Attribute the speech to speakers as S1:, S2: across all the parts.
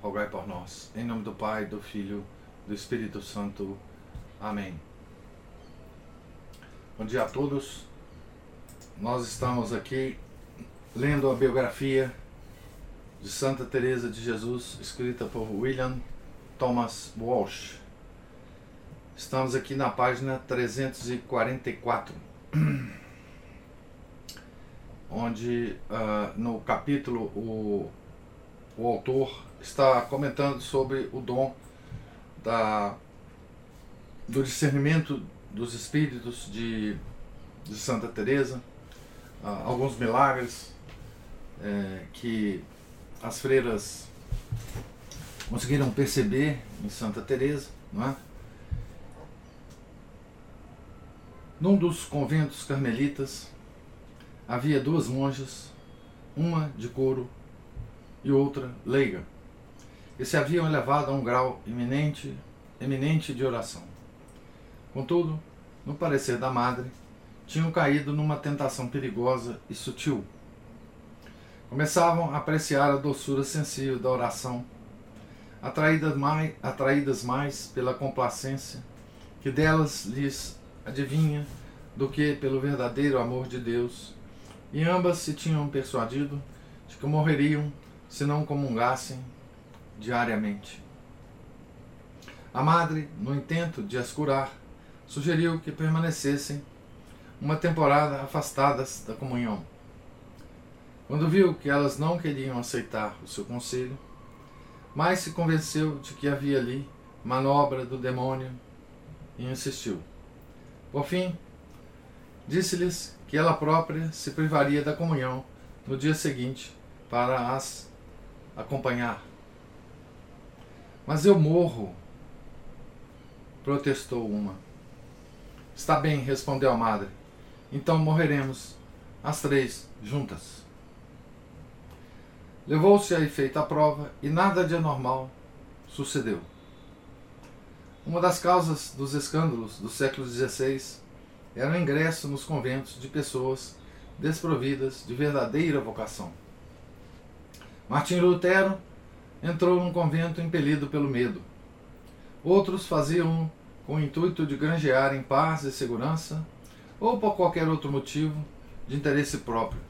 S1: por nós. Em nome do Pai, do Filho, do Espírito Santo. Amém. Bom dia a todos. Nós estamos aqui lendo a biografia de Santa Teresa de Jesus, escrita por William Thomas Walsh. Estamos aqui na página 344, onde uh, no capítulo o, o autor está comentando sobre o dom da, do discernimento dos espíritos de, de Santa Teresa, uh, alguns milagres é, que as freiras conseguiram perceber em Santa Teresa, não é? Num dos conventos carmelitas havia duas monjas, uma de couro e outra leiga, que se haviam elevado a um grau eminente, eminente de oração. Contudo, no parecer da madre, tinham caído numa tentação perigosa e sutil. Começavam a apreciar a doçura sensível da oração, atraídas mais, atraídas mais pela complacência que delas lhes adivinha do que pelo verdadeiro amor de Deus, e ambas se tinham persuadido de que morreriam se não comungassem diariamente. A madre, no intento de as curar, sugeriu que permanecessem uma temporada afastadas da comunhão. Quando viu que elas não queriam aceitar o seu conselho, mas se convenceu de que havia ali manobra do demônio e insistiu. Por fim, disse-lhes que ela própria se privaria da comunhão no dia seguinte para as acompanhar. Mas eu morro, protestou uma. Está bem, respondeu a madre. Então morreremos, as três juntas. Levou-se a efeito a prova e nada de anormal sucedeu. Uma das causas dos escândalos do século XVI era o ingresso nos conventos de pessoas desprovidas de verdadeira vocação. Martim Lutero entrou num convento impelido pelo medo. Outros faziam com o intuito de granjear em paz e segurança, ou por qualquer outro motivo de interesse próprio.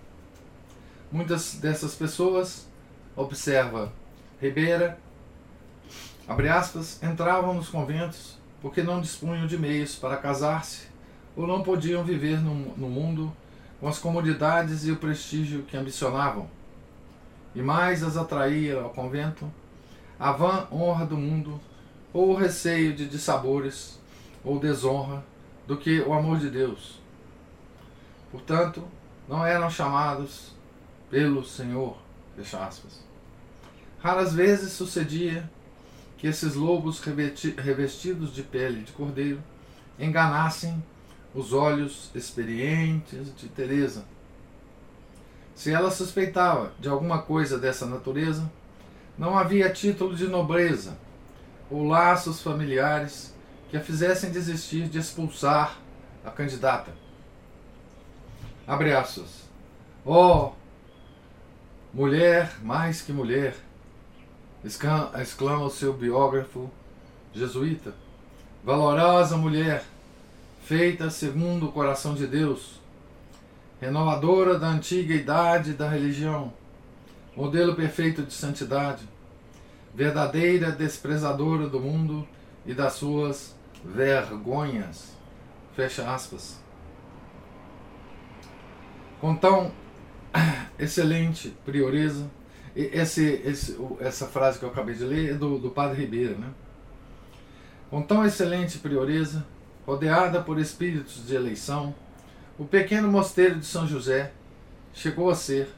S1: Muitas dessas pessoas, observa Ribeira, abre aspas, entravam nos conventos porque não dispunham de meios para casar-se ou não podiam viver no, no mundo com as comodidades e o prestígio que ambicionavam. E mais as atraía ao convento a vã honra do mundo ou o receio de dissabores ou desonra do que o amor de Deus. Portanto, não eram chamados pelo Senhor, fecha aspas. Raras vezes sucedia que esses lobos revestidos de pele de cordeiro enganassem os olhos experientes de Teresa. Se ela suspeitava de alguma coisa dessa natureza, não havia título de nobreza ou laços familiares que a fizessem desistir de expulsar a candidata. Abre aspas. Oh, mulher mais que mulher, exclama o seu biógrafo jesuíta. Valorosa mulher, feita segundo o coração de Deus, renovadora da antiga idade da religião, modelo perfeito de santidade, verdadeira desprezadora do mundo e das suas vergonhas. Fecha aspas. Com tão excelente prioreza, esse, esse, essa frase que eu acabei de ler é do, do Padre Ribeira, né? Com tão excelente prioreza, rodeada por espíritos de eleição, o pequeno mosteiro de São José chegou a ser,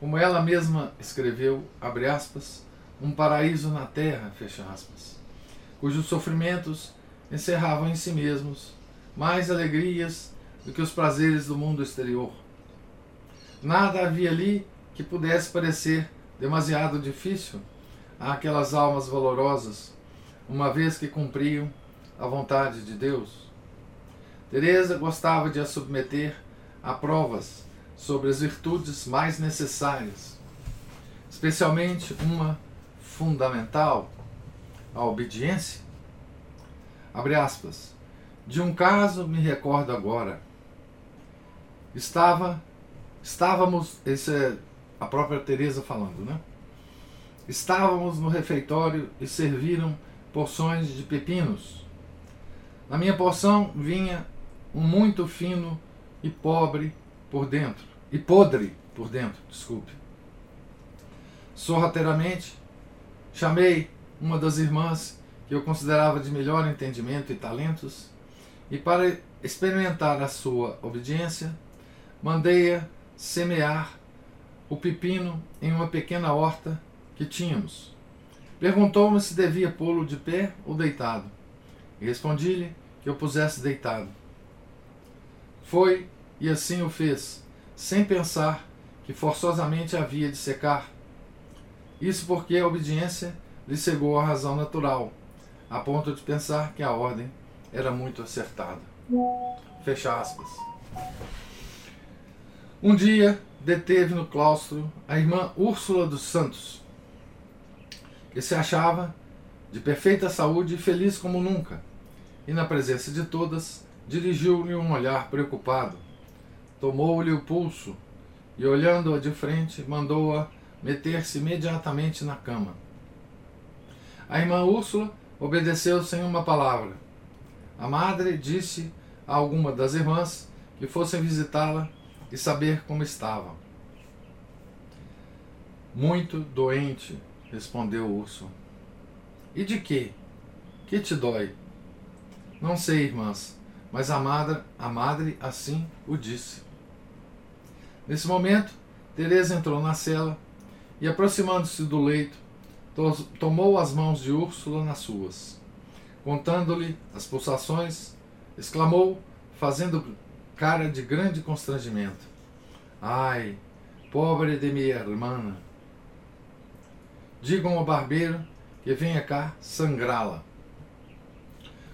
S1: como ela mesma escreveu, aspas, um paraíso na terra, aspas, cujos sofrimentos encerravam em si mesmos mais alegrias do que os prazeres do mundo exterior. Nada havia ali que pudesse parecer demasiado difícil àquelas almas valorosas, uma vez que cumpriam a vontade de Deus. Teresa gostava de a submeter a provas sobre as virtudes mais necessárias, especialmente uma fundamental, a obediência. Abre aspas. De um caso me recordo agora. Estava, estávamos, isso é a própria Teresa falando, né? Estávamos no refeitório e serviram porções de pepinos. Na minha porção vinha muito fino e pobre por dentro, e podre por dentro, desculpe. Sorrateiramente, chamei uma das irmãs que eu considerava de melhor entendimento e talentos, e para experimentar a sua obediência, mandei-a semear o pepino em uma pequena horta que tínhamos. Perguntou-me se devia pô-lo de pé ou deitado, e respondi-lhe que eu pusesse deitado. Foi e assim o fez, sem pensar que forçosamente havia de secar. Isso porque a obediência lhe cegou a razão natural, a ponto de pensar que a ordem era muito acertada. Fecha aspas. Um dia deteve no claustro a irmã Úrsula dos Santos, que se achava de perfeita saúde e feliz como nunca, e na presença de todas dirigiu-lhe um olhar preocupado. Tomou-lhe o pulso e, olhando-a de frente, mandou-a meter-se imediatamente na cama. A irmã Úrsula obedeceu sem uma palavra. A madre disse a alguma das irmãs que fossem visitá-la e saber como estava. Muito doente, respondeu Úrsula. E de quê? Que te dói? Não sei, irmãs, mas a madre, a madre assim o disse. Nesse momento, Teresa entrou na cela e, aproximando-se do leito, to tomou as mãos de Úrsula nas suas. Contando-lhe as pulsações, exclamou, fazendo cara de grande constrangimento: Ai, pobre de minha irmã! Digam ao barbeiro que venha cá sangrá-la.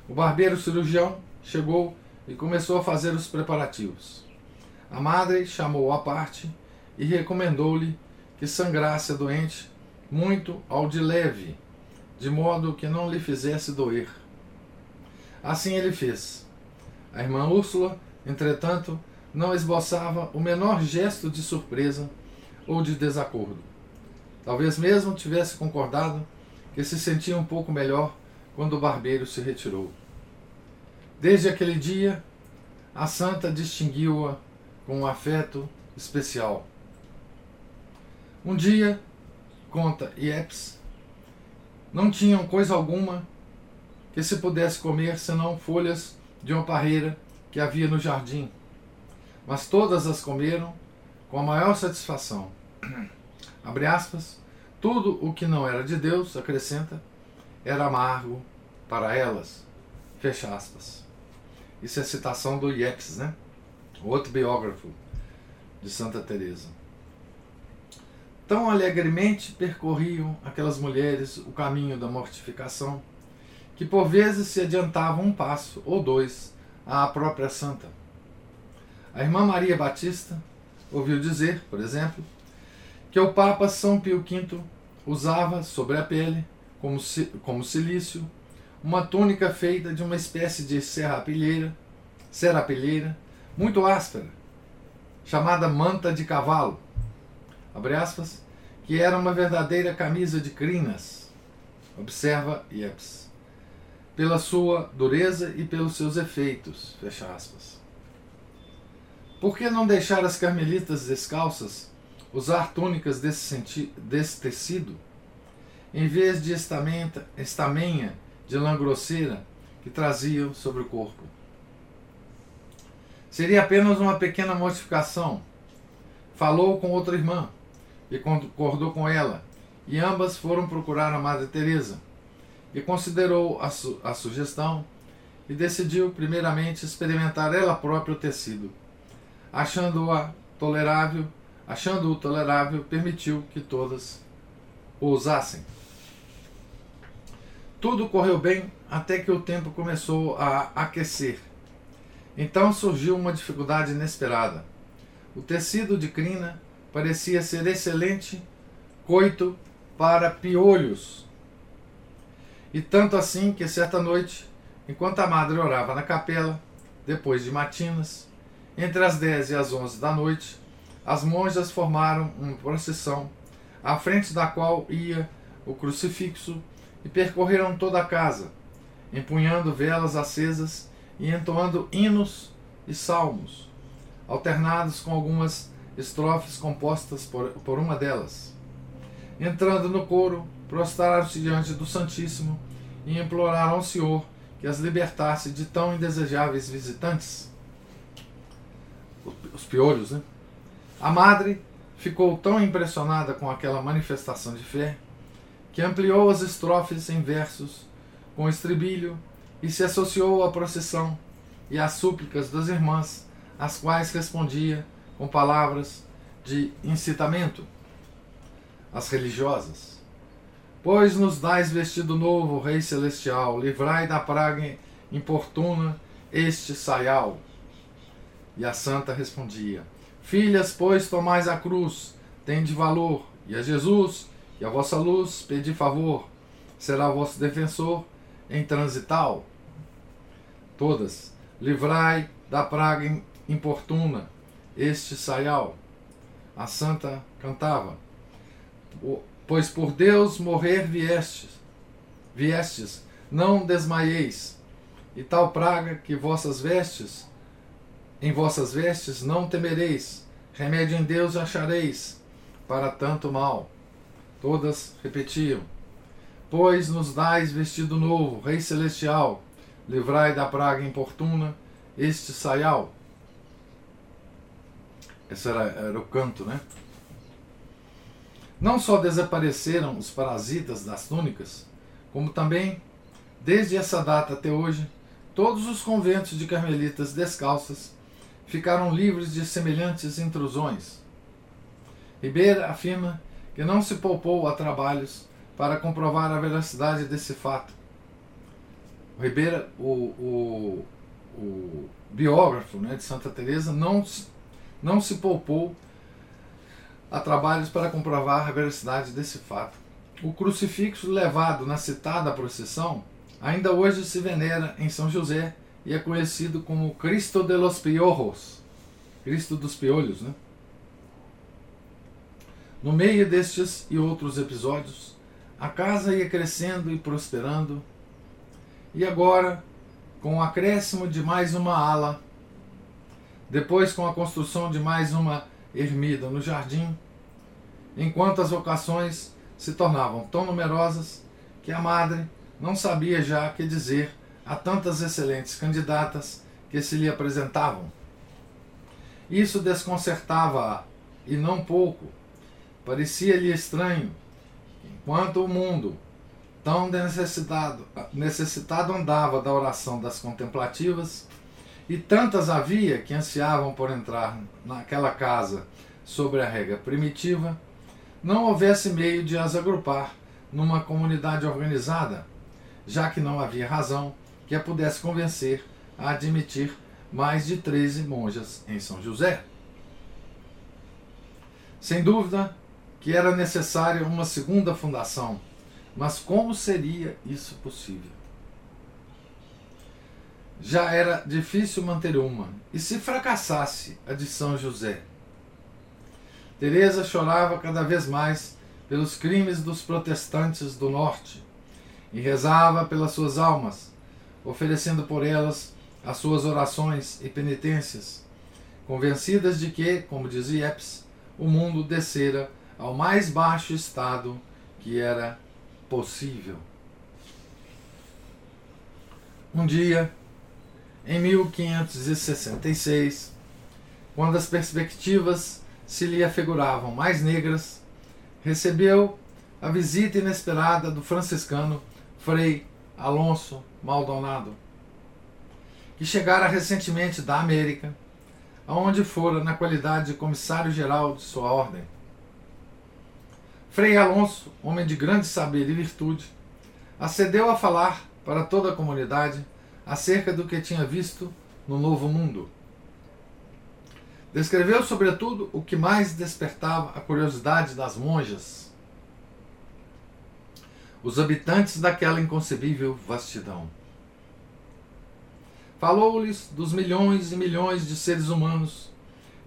S1: O barbeiro cirurgião chegou e começou a fazer os preparativos. A madre chamou-o à parte e recomendou-lhe que sangrasse a doente muito ao de leve, de modo que não lhe fizesse doer. Assim ele fez. A irmã Úrsula Entretanto, não esboçava o menor gesto de surpresa ou de desacordo. Talvez mesmo tivesse concordado que se sentia um pouco melhor quando o barbeiro se retirou. Desde aquele dia, a santa distinguiu-a com um afeto especial. Um dia, conta Iepes, não tinham coisa alguma que se pudesse comer senão folhas de uma parreira que havia no jardim, mas todas as comeram com a maior satisfação. Abre aspas, tudo o que não era de Deus, acrescenta, era amargo para elas. Fecha aspas. Isso é citação do Iepes, né? Outro biógrafo de Santa Teresa. Tão alegremente percorriam aquelas mulheres o caminho da mortificação, que por vezes se adiantavam um passo ou dois à própria santa. A irmã Maria Batista ouviu dizer, por exemplo, que o Papa São Pio V usava sobre a pele, como, como silício, uma túnica feita de uma espécie de serrapilheira, serrapilheira muito áspera, chamada manta de cavalo, aspas, que era uma verdadeira camisa de crinas. Observa Iepes pela sua dureza e pelos seus efeitos. Fecha aspas. Por que não deixar as carmelitas descalças usar túnicas desse, desse tecido, em vez de estamenta, estamenha de lã grosseira que traziam sobre o corpo? Seria apenas uma pequena modificação. Falou com outra irmã e concordou com ela, e ambas foram procurar a Madre Teresa, que considerou a, su a sugestão e decidiu primeiramente experimentar ela própria o tecido. Achando-a tolerável, achando-o tolerável, permitiu que todas o usassem. Tudo correu bem até que o tempo começou a aquecer. Então surgiu uma dificuldade inesperada. O tecido de crina parecia ser excelente coito para piolhos. E tanto assim que certa noite, enquanto a madre orava na capela, depois de matinas, entre as 10 e as 11 da noite, as monjas formaram uma procissão, à frente da qual ia o crucifixo, e percorreram toda a casa, empunhando velas acesas e entoando hinos e salmos, alternados com algumas estrofes compostas por, por uma delas. Entrando no coro, prostraram-se diante do Santíssimo e imploraram ao Senhor que as libertasse de tão indesejáveis visitantes. Os piolhos, né? A madre ficou tão impressionada com aquela manifestação de fé que ampliou as estrofes em versos com estribilho e se associou à procissão e às súplicas das irmãs, às quais respondia com palavras de incitamento as religiosas. Pois nos dais vestido novo, Rei Celestial, livrai da praga importuna este saial. E a santa respondia: Filhas, pois tomais a cruz, tende valor, e a Jesus, e a vossa luz, pedi favor, será vosso defensor em transital. Todas, livrai da praga importuna este saial. A santa cantava: Pois por Deus morrer viestes, viestes, não desmaieis, e tal praga que vossas vestes, em vossas vestes não temereis, remédio em Deus achareis, para tanto mal. Todas repetiam: Pois nos dais vestido novo, Rei Celestial, livrai da praga importuna este saial. Esse era, era o canto, né? Não só desapareceram os parasitas das túnicas, como também, desde essa data até hoje, todos os conventos de carmelitas descalças ficaram livres de semelhantes intrusões. Ribeira afirma que não se poupou a trabalhos para comprovar a veracidade desse fato. O Ribeira, o, o, o biógrafo né, de Santa Teresa, não, não se poupou a trabalhos para comprovar a veracidade desse fato. O crucifixo levado na citada procissão ainda hoje se venera em São José e é conhecido como Cristo de los Piojos, Cristo dos Piolhos. Né? No meio destes e outros episódios, a casa ia crescendo e prosperando, e agora, com o acréscimo de mais uma ala, depois com a construção de mais uma ermida no jardim, enquanto as vocações se tornavam tão numerosas que a madre não sabia já que dizer a tantas excelentes candidatas que se lhe apresentavam. Isso desconcertava-a, e não pouco. Parecia-lhe estranho, enquanto o mundo, tão necessitado, necessitado andava da oração das contemplativas, e tantas havia que ansiavam por entrar naquela casa sobre a regra primitiva, não houvesse meio de as agrupar numa comunidade organizada, já que não havia razão que a pudesse convencer a admitir mais de 13 monjas em São José. Sem dúvida que era necessária uma segunda fundação, mas como seria isso possível? Já era difícil manter uma, e se fracassasse a de São José? Teresa chorava cada vez mais pelos crimes dos protestantes do norte e rezava pelas suas almas, oferecendo por elas as suas orações e penitências, convencidas de que, como dizia Epes, o mundo descera ao mais baixo estado que era possível. Um dia, em 1566, quando as perspectivas se lhe afiguravam mais negras, recebeu a visita inesperada do franciscano Frei Alonso Maldonado, que chegara recentemente da América, aonde fora na qualidade de comissário-geral de sua ordem. Frei Alonso, homem de grande saber e virtude, acedeu a falar para toda a comunidade acerca do que tinha visto no Novo Mundo. Descreveu, sobretudo, o que mais despertava a curiosidade das monjas, os habitantes daquela inconcebível vastidão. Falou-lhes dos milhões e milhões de seres humanos,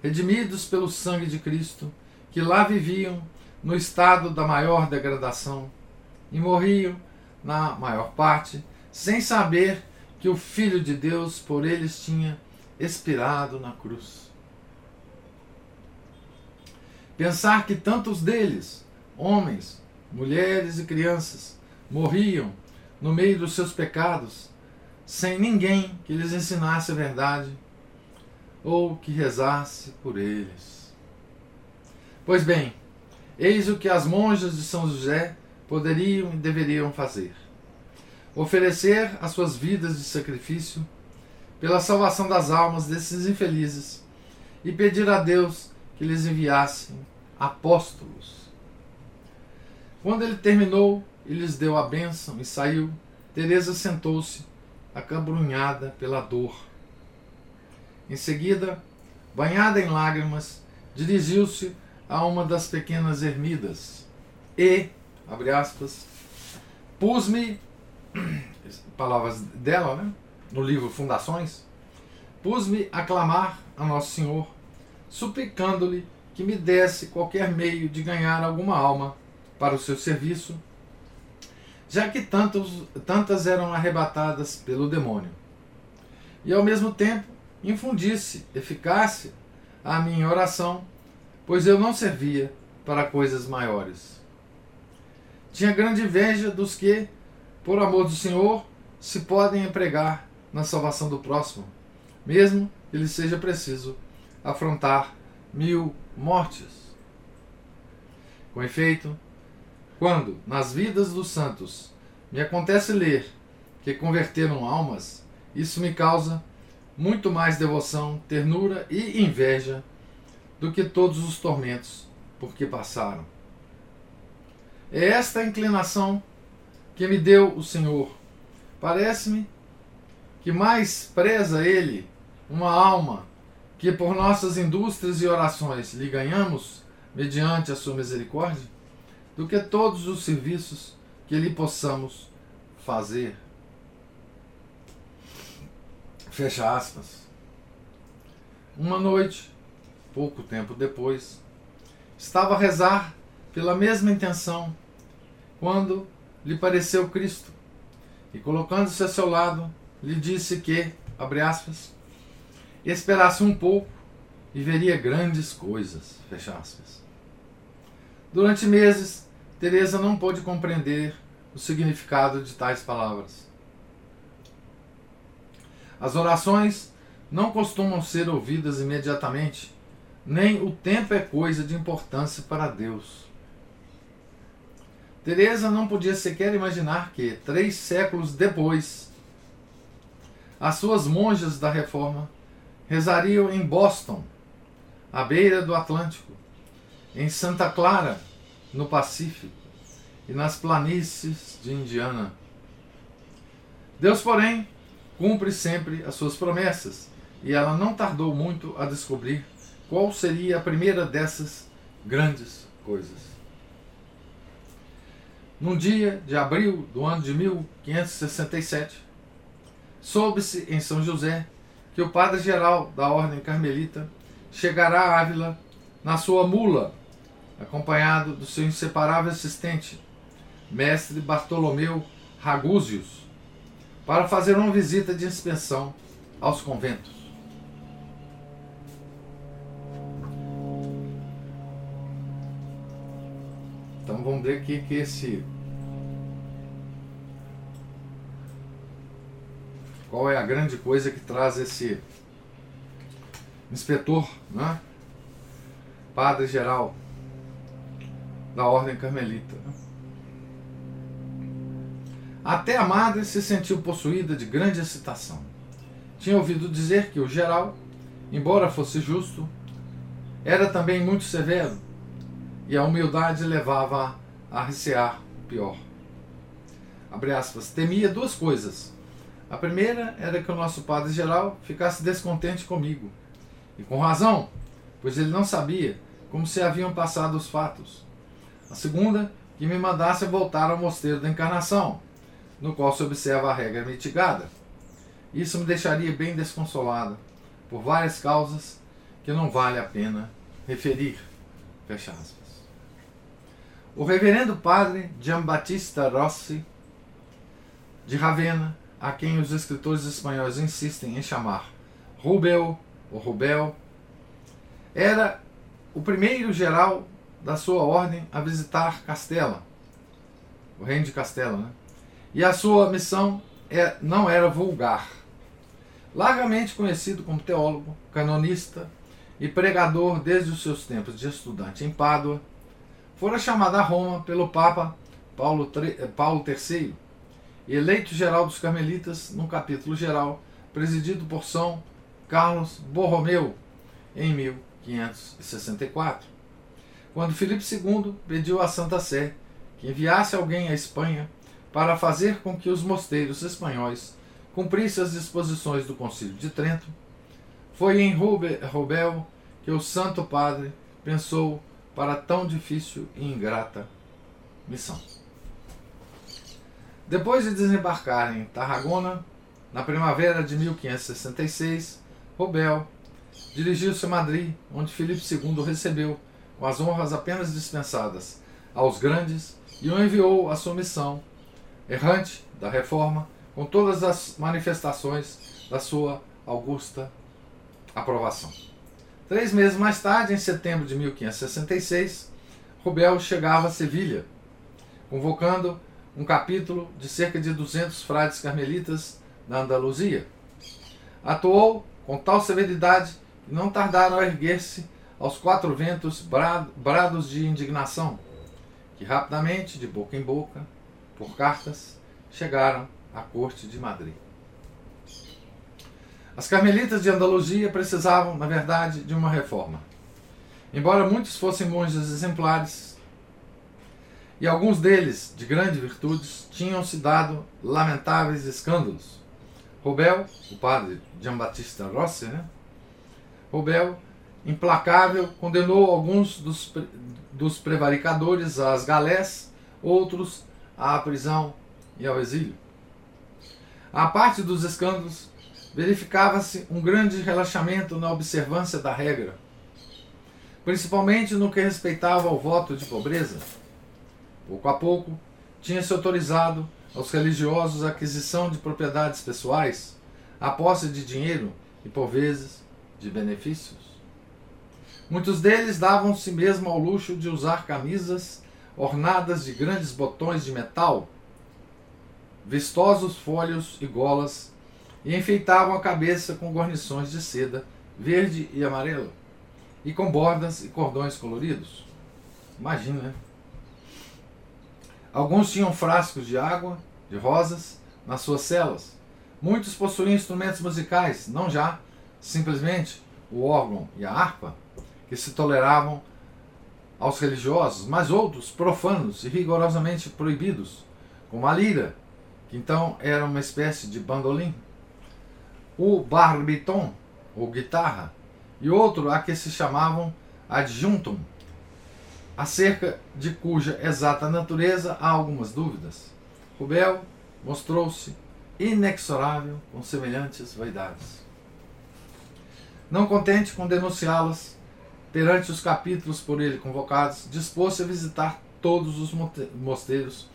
S1: redimidos pelo sangue de Cristo, que lá viviam no estado da maior degradação e morriam, na maior parte, sem saber que o Filho de Deus por eles tinha expirado na cruz. Pensar que tantos deles, homens, mulheres e crianças, morriam no meio dos seus pecados, sem ninguém que lhes ensinasse a verdade ou que rezasse por eles. Pois bem, eis o que as monjas de São José poderiam e deveriam fazer: oferecer as suas vidas de sacrifício pela salvação das almas desses infelizes e pedir a Deus que lhes enviasse apóstolos. Quando ele terminou e lhes deu a bênção e saiu, Teresa sentou-se, acabrunhada pela dor. Em seguida, banhada em lágrimas, dirigiu-se a uma das pequenas ermidas e, abre aspas, pus-me, palavras dela, né, no livro Fundações, pus-me a clamar a Nosso Senhor, suplicando-lhe que me desse qualquer meio de ganhar alguma alma para o seu serviço, já que tantos, tantas eram arrebatadas pelo demônio. E ao mesmo tempo infundisse eficácia à minha oração pois eu não servia para coisas maiores. Tinha grande inveja dos que, por amor do Senhor, se podem empregar na salvação do próximo, mesmo que lhe seja preciso afrontar mil mortes. Com efeito, quando nas vidas dos santos me acontece ler que converteram almas, isso me causa muito mais devoção, ternura e inveja do que todos os tormentos por que passaram. É esta inclinação que me deu o Senhor. Parece-me que mais preza Ele uma alma que por nossas indústrias e orações lhe ganhamos, mediante a sua misericórdia, do que todos os serviços que lhe possamos fazer. Fecha aspas. Uma noite, pouco tempo depois, estava a rezar pela mesma intenção quando lhe pareceu Cristo e, colocando-se a seu lado, lhe disse que, abre aspas, esperasse um pouco e veria grandes coisas, fecha aspas. Durante meses, Teresa não pôde compreender o significado de tais palavras. As orações não costumam ser ouvidas imediatamente nem o tempo é coisa de importância para Deus. Teresa não podia sequer imaginar que, três séculos depois, as suas monjas da Reforma rezariam em Boston, à beira do Atlântico, em Santa Clara, no Pacífico, e nas planícies de Indiana. Deus, porém, cumpre sempre as suas promessas, e ela não tardou muito a descobrir qual seria a primeira dessas grandes coisas? Num dia de abril do ano de 1567, soube-se em São José que o padre-geral da Ordem Carmelita chegará a Ávila na sua mula, acompanhado do seu inseparável assistente, mestre Bartolomeu Ragúzios, para fazer uma visita de inspeção aos conventos. Então vamos ver que, que esse. Qual é a grande coisa que traz esse inspetor, né? padre geral da Ordem Carmelita. Até a madre se sentiu possuída de grande excitação. Tinha ouvido dizer que o geral, embora fosse justo, era também muito severo, e a humildade levava a recear o pior. Abre aspas, temia duas coisas. A primeira era que o nosso padre geral ficasse descontente comigo, e com razão, pois ele não sabia como se haviam passado os fatos. A segunda, que me mandasse voltar ao mosteiro da Encarnação, no qual se observa a regra mitigada. Isso me deixaria bem desconsolado, por várias causas que não vale a pena referir. Fecha aspas. O reverendo padre Giambattista Rossi, de Ravenna, a quem os escritores espanhóis insistem em chamar Rubel ou Rubel, era o primeiro geral da sua ordem a visitar Castela, o reino de Castela, né? E a sua missão é, não era vulgar. Largamente conhecido como teólogo, canonista e pregador desde os seus tempos de estudante em Pádua, fora chamado a Roma pelo Papa Paulo, Paulo III, eleito geral dos Carmelitas num capítulo geral presidido por São Carlos Borromeu em 1564 quando Filipe II pediu à Santa Sé que enviasse alguém à Espanha para fazer com que os mosteiros espanhóis cumprissem as disposições do Concílio de Trento, foi em Rubel que o Santo Padre pensou para tão difícil e ingrata missão. Depois de desembarcar em Tarragona, na primavera de 1566, Rubel dirigiu-se a Madrid, onde Filipe II recebeu com as honras apenas dispensadas aos grandes, e o enviou à sua missão errante da reforma, com todas as manifestações da sua augusta aprovação. Três meses mais tarde, em setembro de 1566, Rubel chegava a Sevilha, convocando um capítulo de cerca de 200 frades carmelitas da Andaluzia. Atuou com tal severidade que não tardaram a erguer-se aos quatro ventos brados de indignação, que rapidamente, de boca em boca, por cartas, chegaram à corte de Madrid. As carmelitas de Andaluzia precisavam, na verdade, de uma reforma. Embora muitos fossem monges exemplares, e alguns deles, de grandes virtudes, tinham se dado lamentáveis escândalos. Rubel, o padre Giambattista Rossi, né? Rubel implacável, condenou alguns dos, dos prevaricadores às galés, outros à prisão e ao exílio. À parte dos escândalos, verificava-se um grande relaxamento na observância da regra, principalmente no que respeitava ao voto de pobreza. Pouco a pouco, tinha-se autorizado aos religiosos a aquisição de propriedades pessoais, a posse de dinheiro e, por vezes, de benefícios. Muitos deles davam-se mesmo ao luxo de usar camisas ornadas de grandes botões de metal, vistosos folhos e golas, e enfeitavam a cabeça com guarnições de seda verde e amarelo, e com bordas e cordões coloridos. Imagina, né? Alguns tinham frascos de água, de rosas, nas suas celas. Muitos possuíam instrumentos musicais, não já simplesmente o órgão e a harpa, que se toleravam aos religiosos, mas outros profanos e rigorosamente proibidos, como a lira, que então era uma espécie de bandolim, o barbiton, ou guitarra, e outro a que se chamavam adjuntum, acerca de cuja exata natureza há algumas dúvidas. Rubel mostrou-se inexorável com semelhantes vaidades. Não contente com denunciá-las, perante os capítulos por ele convocados, dispôs-se a visitar todos os mosteiros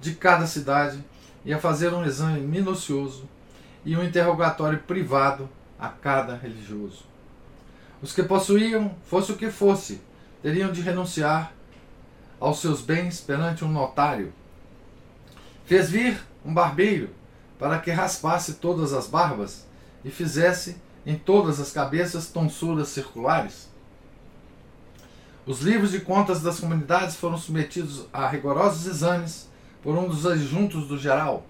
S1: de cada cidade e a fazer um exame minucioso e um interrogatório privado a cada religioso. Os que possuíam, fosse o que fosse, teriam de renunciar aos seus bens perante um notário. Fez vir um barbeiro para que raspasse todas as barbas e fizesse em todas as cabeças tonsuras circulares. Os livros de contas das comunidades foram submetidos a rigorosos exames por um dos adjuntos do geral,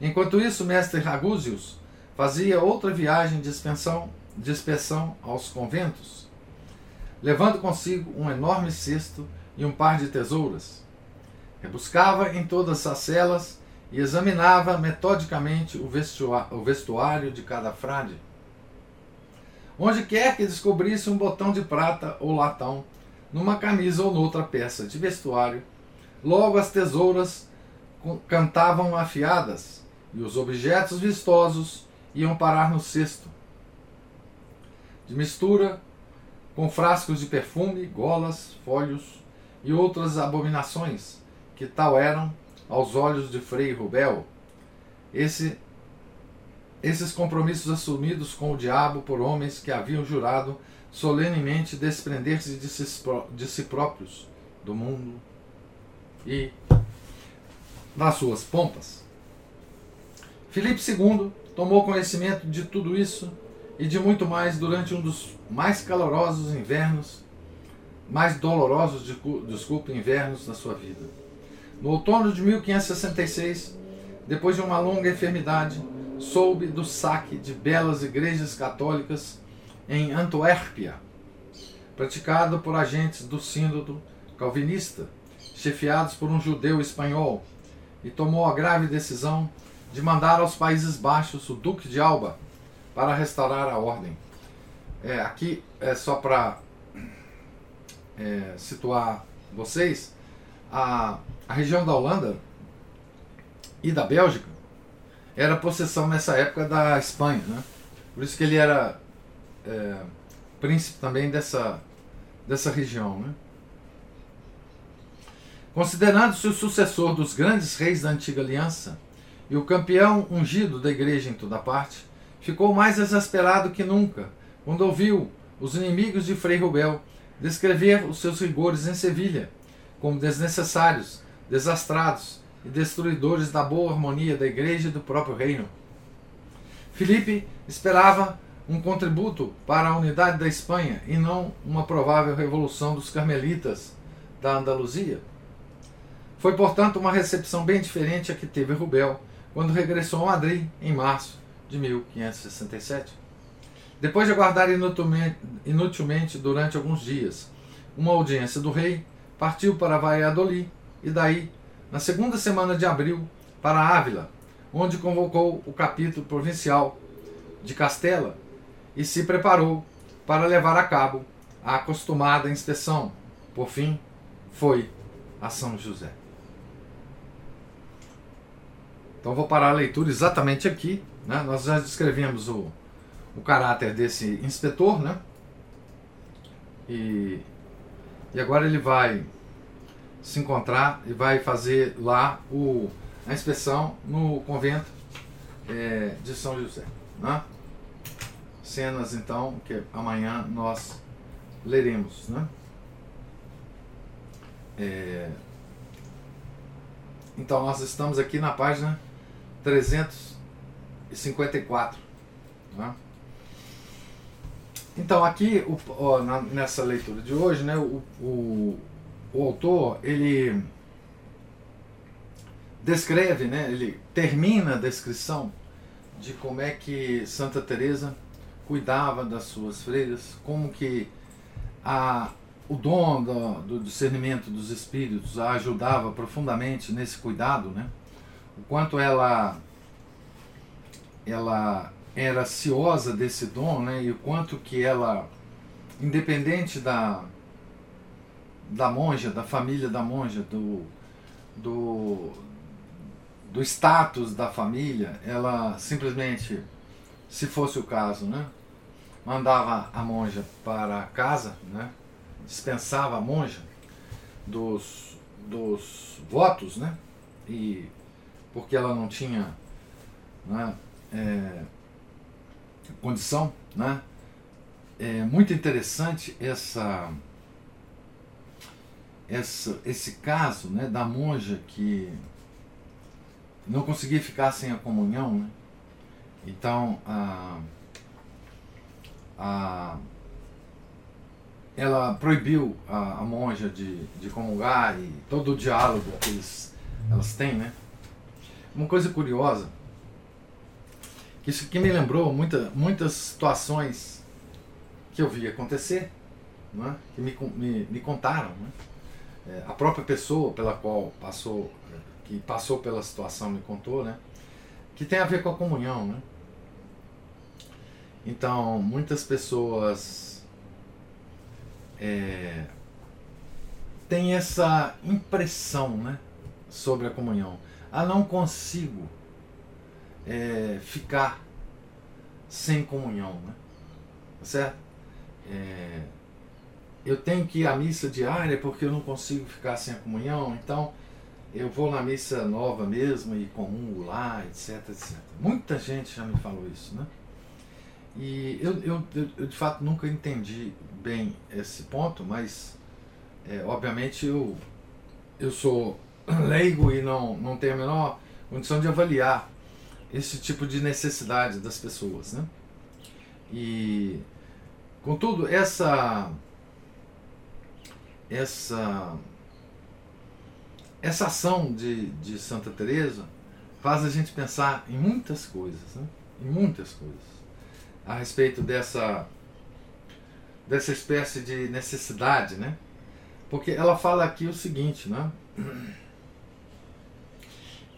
S1: Enquanto isso, o mestre Ragusius fazia outra viagem de expansão, aos conventos, levando consigo um enorme cesto e um par de tesouras. Rebuscava em todas as celas e examinava metodicamente o vestuário de cada frade. Onde quer que descobrisse um botão de prata ou latão, numa camisa ou noutra peça de vestuário, logo as tesouras cantavam afiadas e os objetos vistosos iam parar no cesto. De mistura com frascos de perfume, golas, folhos e outras abominações, que tal eram aos olhos de Frei Rubel. Esse, esses compromissos assumidos com o diabo por homens que haviam jurado solenemente desprender-se de, si, de si próprios, do mundo e das suas pompas. Filipe II tomou conhecimento de tudo isso e de muito mais durante um dos mais calorosos invernos, mais dolorosos, desculpe, invernos da sua vida. No outono de 1566, depois de uma longa enfermidade, soube do saque de belas igrejas católicas em Antuérpia, praticado por agentes do Sínodo calvinista, chefiados por um judeu espanhol, e tomou a grave decisão de mandar aos Países Baixos o Duque de Alba para restaurar a ordem. É, aqui é só para é, situar vocês, a, a região da Holanda e da Bélgica era possessão nessa época da Espanha, né? Por isso que ele era é, príncipe também dessa, dessa região, né? Considerando-se o sucessor dos grandes reis da antiga aliança e o campeão ungido da igreja em toda parte, ficou mais exasperado que nunca quando ouviu os inimigos de Frei Rubel descrever os seus rigores em Sevilha como desnecessários, desastrados e destruidores da boa harmonia da igreja e do próprio reino. Filipe esperava um contributo para a unidade da Espanha e não uma provável revolução dos carmelitas da Andaluzia. Foi, portanto, uma recepção bem diferente a que teve Rubel quando regressou a Madrid em março de 1567. Depois de aguardar inutilmente durante alguns dias uma audiência do rei, partiu para Valladolid e daí, na segunda semana de abril, para Ávila, onde convocou o capítulo provincial de Castela e se preparou para levar a cabo a acostumada inspeção. Por fim, foi a São José. Então vou parar a leitura exatamente aqui. Né? Nós já descrevemos o, o caráter desse inspetor, né? E, e agora ele vai se encontrar e vai fazer lá o, a inspeção no convento é, de São José. Né? Cenas então que amanhã nós leremos. Né? É, então nós estamos aqui na página 354. Né? Então aqui o, ó, na, nessa leitura de hoje, né, o, o, o autor ele descreve, né, ele termina a descrição de como é que Santa Teresa cuidava das suas freiras, como que a, o dom do, do discernimento dos espíritos a ajudava profundamente nesse cuidado, né? O quanto ela ela era ciosa desse dom, né? E o quanto que ela, independente da da monja, da família da monja, do do do status da família, ela simplesmente, se fosse o caso, né, mandava a monja para casa, né, dispensava a monja dos, dos votos, né, e porque ela não tinha né, é, condição, né? É muito interessante essa, essa, esse caso né, da monja que não conseguia ficar sem a comunhão, né? Então, a, a, ela proibiu a, a monja de, de comungar e todo o diálogo que eles, elas têm, né? Uma coisa curiosa que isso que me lembrou muita, muitas situações que eu vi acontecer, né? que me, me, me contaram. Né? É, a própria pessoa pela qual passou, que passou pela situação me contou, né? que tem a ver com a comunhão. Né? Então, muitas pessoas é, têm essa impressão né, sobre a comunhão. Ah, não consigo é, ficar sem comunhão. Né? Tá certo? É, eu tenho que ir à missa diária porque eu não consigo ficar sem a comunhão, então eu vou na missa nova mesmo e comungo lá, etc, etc. Muita gente já me falou isso, né? E eu, eu, eu, de fato nunca entendi bem esse ponto, mas é, obviamente eu, eu sou leigo e não, não tenho a menor condição de avaliar esse tipo de necessidade das pessoas. Né? E, contudo, essa, essa, essa ação de, de Santa Teresa faz a gente pensar em muitas coisas, né? em muitas coisas a respeito dessa dessa espécie de necessidade, né? Porque ela fala aqui o seguinte, né?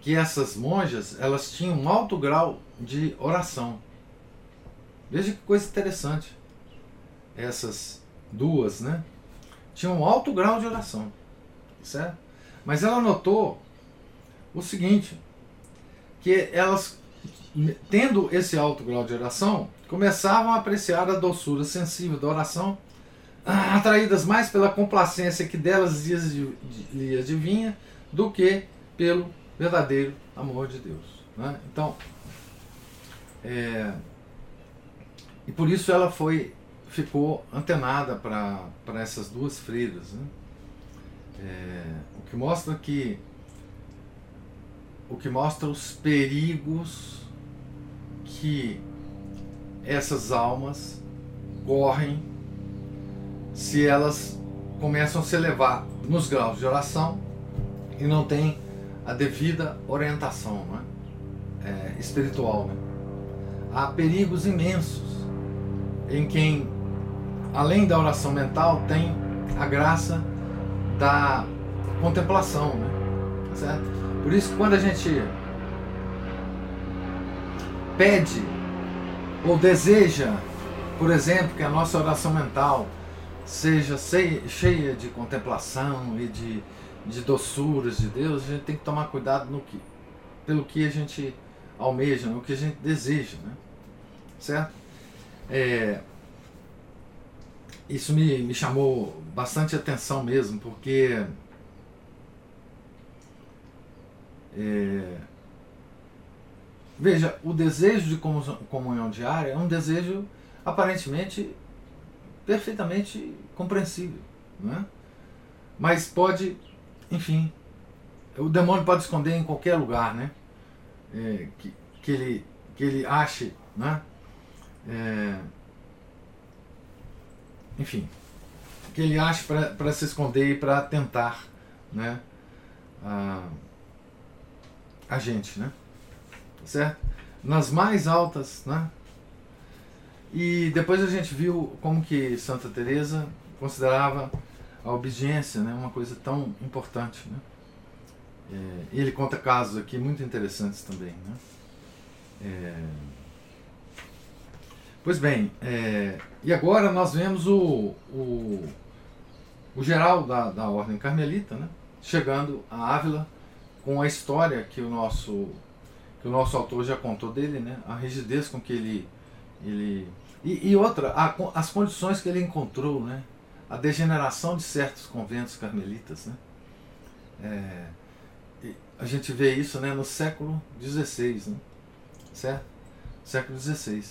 S1: Que essas monjas, elas tinham um alto grau de oração. Veja que coisa interessante. Essas duas, né? Tinham um alto grau de oração. Certo? Mas ela notou o seguinte, que elas tendo esse alto grau de oração, começavam a apreciar a doçura sensível da oração, atraídas mais pela complacência que delas lhe adivinha do que pelo verdadeiro amor de Deus. Né? Então, é, e por isso ela foi ficou antenada para essas duas freiras. Né? É, o que mostra que o que mostra os perigos que essas almas correm se elas começam a se elevar nos graus de oração e não tem a devida orientação né? é, espiritual. Né? Há perigos imensos em quem, além da oração mental, tem a graça da contemplação. Né? Certo? Por isso, quando a gente pede ou deseja, por exemplo, que a nossa oração mental seja cheia de contemplação e de, de doçuras de Deus, a gente tem que tomar cuidado no que, pelo que a gente almeja, no que a gente deseja, né? certo? É, isso me, me chamou bastante atenção mesmo, porque é, Veja, o desejo de comunhão diária é um desejo aparentemente perfeitamente compreensível, né? Mas pode, enfim, o demônio pode esconder em qualquer lugar, né? É, que, que, ele, que ele ache, né? É, enfim, que ele ache para se esconder e para tentar, né? A, a gente, né? certo? Nas mais altas, né? E depois a gente viu como que Santa Teresa considerava a obediência, né, uma coisa tão importante, né? É, ele conta casos aqui muito interessantes também, né? É, pois bem, é, e agora nós vemos o, o, o geral da, da Ordem Carmelita, né? Chegando a Ávila com a história que o nosso que o nosso autor já contou dele, né? A rigidez com que ele. ele e, e outra, a, as condições que ele encontrou, né? A degeneração de certos conventos carmelitas, né? É, a gente vê isso né, no século XVI, né? certo? Século XVI.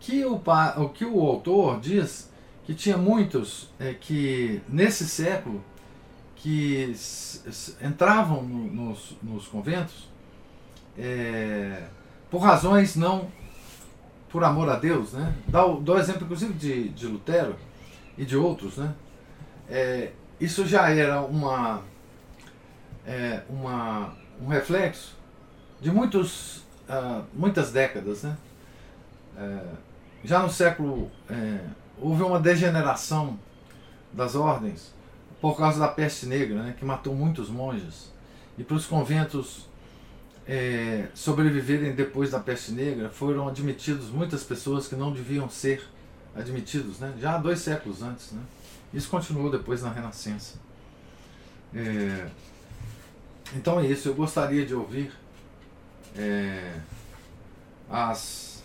S1: Que o, o que o autor diz que tinha muitos é, que nesse século que entravam no, nos, nos conventos é, por razões não por amor a Deus, né? Dá o, dá o exemplo, inclusive, de, de Lutero e de outros, né? É, isso já era uma, é, uma, um reflexo de muitos, uh, muitas décadas, né? é, já no século. É, houve uma degeneração das ordens por causa da peste negra, né, que matou muitos monges. E para os conventos é, sobreviverem depois da peste negra, foram admitidos muitas pessoas que não deviam ser admitidos, né, já há dois séculos antes. Né. Isso continuou depois na Renascença. É, então é isso, eu gostaria de ouvir é, as,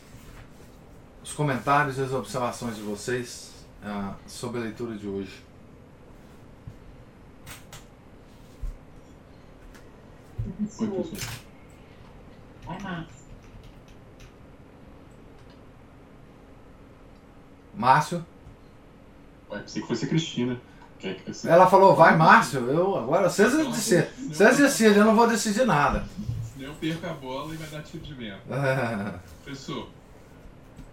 S1: os comentários e as observações de vocês ah, sobre a leitura de hoje.
S2: Oi, professor. Vai, Márcio.
S1: Márcio?
S3: Ué, pensei que fosse a Cristina. Que-
S1: Ela falou, vai Márcio, eu agora vocês decidem, vocês decidem, eu não vou decidir nada.
S3: Senão eu perco a bola e vai dar tiro de.
S1: É,
S3: Professor,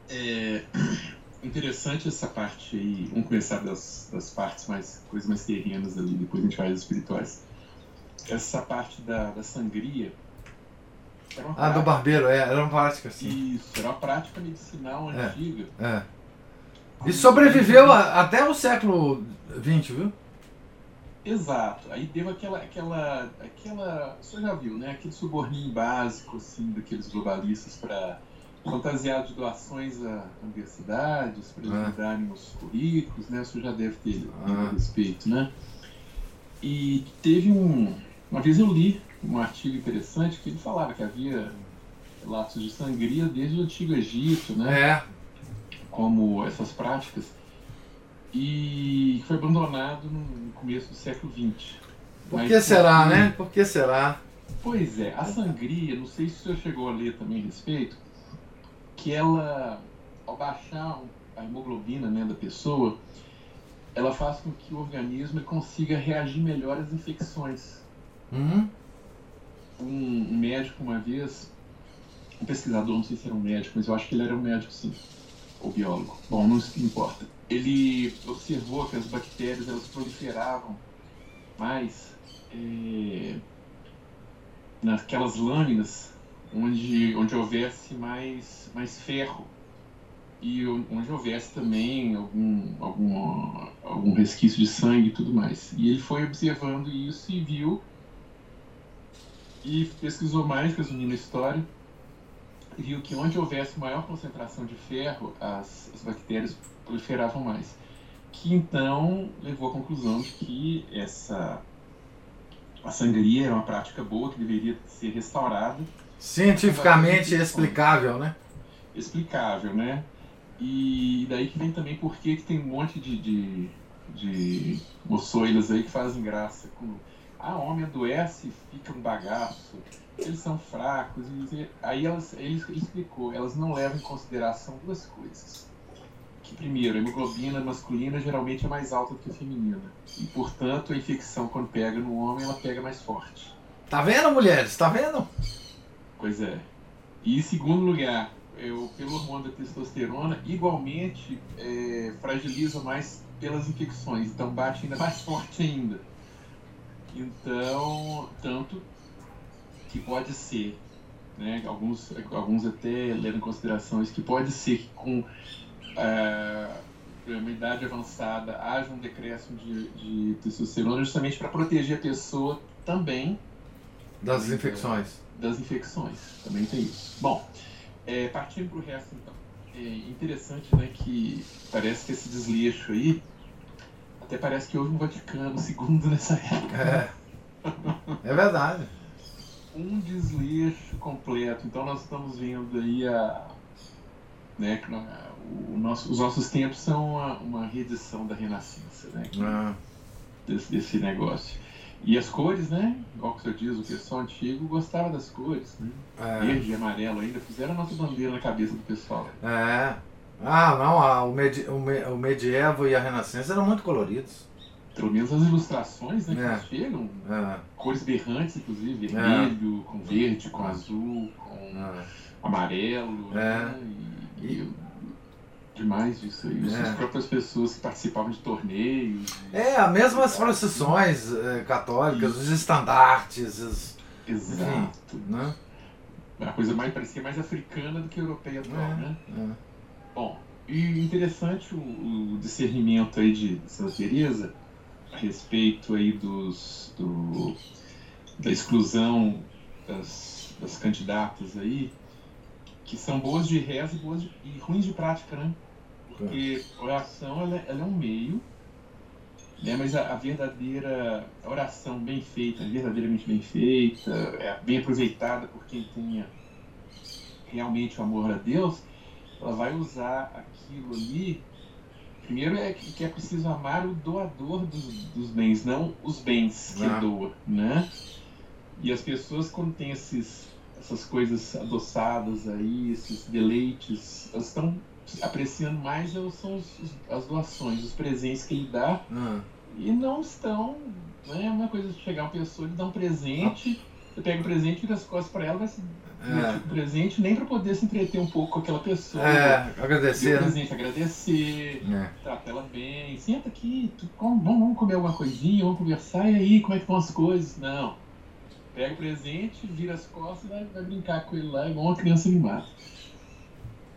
S3: é interessante essa parte aí. Vamos começar das, das partes mais, coisas mais terrenas ali, depois a gente vai às espirituais. Essa parte da, da sangria.
S1: Ah, do
S3: prática-
S1: barbeiro, é, era uma prática assim.
S3: Isso, era uma prática medicinal
S1: É.
S3: antiga.
S1: É. E sobreviveu a- até o século XX, viu?
S3: Exato. Aí deu aquela, aquela, aquela, você já viu, né? Aquele suborninho básico assim daqueles globalistas para fantasiar de doações a universidades para eles
S1: Ah.
S3: mudarem os currículos, né? Você já deve ter
S1: Ah.
S3: respeito, né? E teve um, uma vez eu li um artigo interessante que ele falava que havia relatos de sangria desde o antigo Egito, né?
S1: É.
S3: como essas práticas e foi abandonado no começo do século XX.
S1: Por
S3: Mas
S1: que será,
S3: porque-
S1: né? Por que será?
S3: Pois é, a sangria, não sei se o senhor chegou a ler também a respeito, que ela, ao baixar a hemoglobina né, da pessoa, ela faz com que o organismo consiga reagir melhor às infecções.
S1: Hum?
S3: Um, um médico uma vez, um pesquisador, não sei se era um médico, mas eu acho que ele era um médico sim, ou biólogo. Bom, não importa. Ele observou que as bactérias elas proliferavam mais eh, naquelas lâminas onde, onde houvesse mais, mais ferro e o- onde houvesse também algum, algum, algum resquício de sangue e tudo mais. E ele foi observando isso e viu e pesquisou mais, resumindo a história, viu que onde houvesse maior concentração de ferro, as, as bactérias proliferavam mais. Que então levou à conclusão de que essa a sangria era uma prática boa que deveria ser restaurada,
S1: Cientificamente explicável, né?
S3: explicável, né? E daí que vem também por que que tem um monte de, de, de moçoilas aí que fazem graça com ah, homem adoece e fica um bagaço, eles são fracos, e aí elas, ele, ele explicou, elas não levam em consideração duas coisas. Que primeiro, a hemoglobina masculina geralmente é mais alta do que a feminina. E portanto a infecção quando pega no homem, ela pega mais forte.
S1: Tá vendo, mulheres? Tá vendo?
S3: Pois é. E em segundo lugar, eu, pelo hormônio da testosterona, igualmente é, fragiliza mais pelas infecções, então bate ainda mais forte ainda. Então, tanto que pode ser, né, alguns, alguns até levam em consideração isso, que pode ser que com ah, uma idade avançada haja um decréscimo de, de testosterona justamente para proteger a pessoa também
S1: Das infecções.
S3: das infecções. Também tem isso. Bom, é, partindo para o resto, então. É interessante né, que parece que esse desleixo aí, até parece que houve um Vaticano II nessa época.
S1: É. É verdade.
S3: Um desleixo completo. Então nós estamos vendo aí a. Né, o nosso, os nossos tempos são uma, uma reedição da Renascença, né?
S1: Ah,
S3: desse, desse negócio. E as cores, né? Igual que o senhor diz, o pessoal antigo gostava das cores, né?
S1: É.
S3: verde e amarelo ainda, fizeram a nossa bandeira na cabeça do pessoal.
S1: É. Ah, não, a- o, medi o, me- o medievo e a renascença eram muito coloridos.
S3: Pelo menos as ilustrações né, que
S1: É.
S3: nos chegam,
S1: É,
S3: cores berrantes, inclusive, vermelho, com verde, com azul, com
S1: é.
S3: amarelo,
S1: É.
S3: né? E, e demais disso aí. Isso
S1: É.
S3: As próprias pessoas que participavam de torneios.
S1: É, as mesmas procissões eh, católicas, os estandartes, os,
S3: Exato.
S1: né?
S3: A coisa mais parecia mais africana do que europeia atual,
S1: É.
S3: né?
S1: É.
S3: Bom, e interessante o, o discernimento aí de Santa Teresa a respeito aí dos do, da exclusão das, das candidatas aí, que são boas de reza e, boas de, e ruins de prática, né? Porque oração ela, ela é um meio, né? mas a, a, verdadeira oração bem feita, verdadeiramente bem feita, é bem aproveitada por quem tenha realmente o amor a Deus, ela vai usar aquilo ali. Primeiro é que é preciso amar o doador dos, dos bens, não os bens que ah. doa, né? E as pessoas quando tem esses, essas coisas adoçadas aí, esses deleites, elas estão apreciando mais são os, as doações, os presentes que ele dá. Ah. E não estão. Não é uma coisa de chegar uma pessoa e dar um presente, ah. Pega o presente, vira as costas para ela, vai se é. tipo presente nem para poder se entreter um pouco com aquela pessoa.
S1: É, agradecer.
S3: Né? presente, agradecer, é. trata ela bem, senta aqui, tu, vamos, vamos comer alguma coisinha, vamos conversar, e aí, como é que vão as coisas? Não. Pega o presente, vira as costas e vai, vai brincar com ele lá, igual uma criança mimada.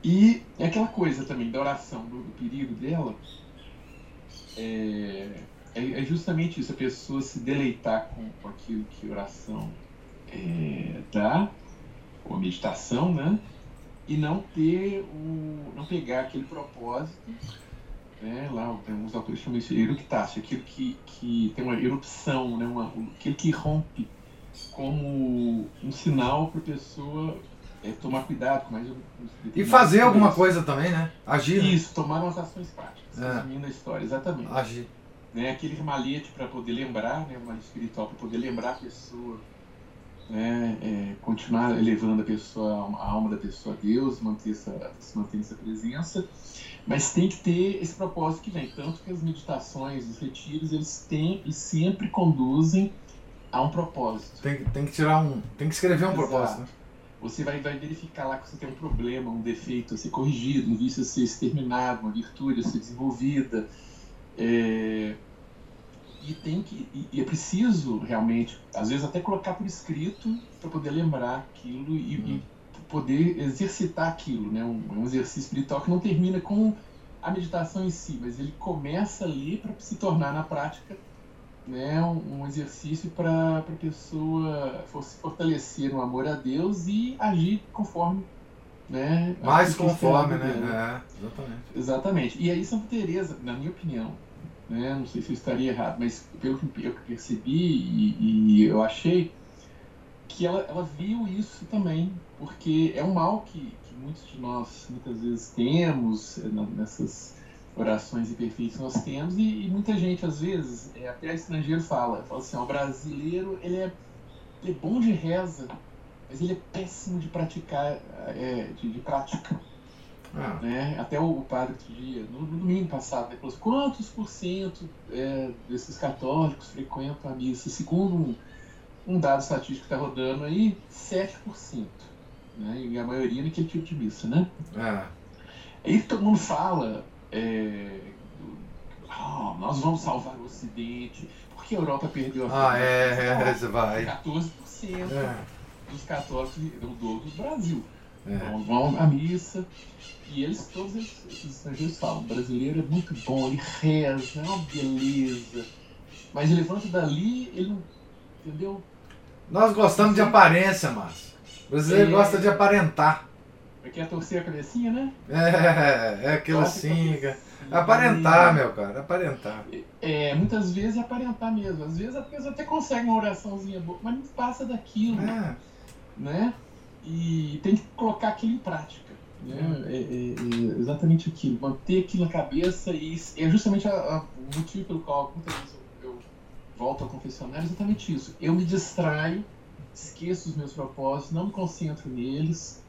S3: E é aquela coisa também da oração, do, do perigo dela, é, é, é, justamente isso, a pessoa se deleitar com, com aquilo que oração é, com a meditação, né? E não ter o. não pegar aquele propósito, né? Lá alguns autores chamam isso de eructácio, aquilo que, que tem uma erupção, né? Uma, aquilo que rompe como um sinal para a pessoa é, tomar cuidado com mais
S1: E fazer alguma coisa também, né? Agir.
S3: Né? Isso, né? tomar umas ações práticas, é. resumindo a história, exatamente.
S1: Agir.
S3: Né, aquele malhete para poder lembrar, né, um malhete espiritual para poder lembrar a pessoa né, é, continuar elevando a pessoa, a alma da pessoa a Deus, manter essa, se manter essa presença, mas tem que ter esse propósito que vem, tanto que as meditações, os retiros, eles têm e sempre conduzem a um propósito.
S1: Tem, tem que tirar um, tem que escrever um Exato. propósito. Né?
S3: Você vai, vai verificar lá que você tem um problema, um defeito a ser corrigido, um vício a ser exterminado, uma virtude a ser desenvolvida. É, e tem que e, é preciso realmente às vezes até colocar por escrito para poder lembrar aquilo e, uhum. e, poder exercitar aquilo né? Um, um, exercício espiritual que não termina com a meditação em si mas ele começa ali para se tornar na prática né? Um, um exercício para a pessoa se fortalecer no amor a Deus e agir conforme né?
S1: Mais conforme né? é, exatamente.
S3: Exatamente. E aí Santa Teresa na minha opinião né? não sei se eu estaria errado, mas pelo que eu percebi e, e eu achei que ela, ela viu isso também, porque é um mal que, que muitos de nós muitas vezes temos eh, nessas orações imperfeitas nós temos e, e, muita gente às vezes é, até estrangeiro fala fala assim o brasileiro ele é, ele é bom de reza mas ele é péssimo de praticar é, de, de prática ah. Né? Até o, padre outro dia, no, no domingo passado, ele falou assim, quantos por cento é, desses católicos frequentam a missa? Segundo um, um dado estatístico que está rodando aí, 7%. Né? E a maioria naquele tipo de missa, né?
S1: Ah.
S3: Aí todo mundo fala, é, oh, nós vamos salvar o Ocidente, porque a Europa perdeu
S1: a Ah, é, é, você vai.
S3: 14% é. dos católicos do, do Brasil. É. Vão, vão à missa, e eles, todos esses estrangeiros falam, o brasileiro é muito bom, ele reza, é uma beleza. Mas ele levanta dali, ele não. Entendeu?
S1: Nós gostamos de aparência, Márcio. O brasileiro é, gosta de aparentar.
S3: É que é torcer a cabecinha, né?
S1: É, é aquilo assim. É aparentar, meu cara, aparentar.
S3: É, muitas vezes é aparentar mesmo. Às vezes a pessoa até consegue uma oraçãozinha boa, mas não passa daquilo. É. Né? E tem que colocar aquilo em prática. Né? É, é, é, exatamente aquilo, manter aquilo na cabeça e é justamente a, a, o motivo pelo qual muitas vezes eu, eu volto ao confessionário, é exatamente isso. Eu me distraio, esqueço os meus propósitos, não me concentro neles,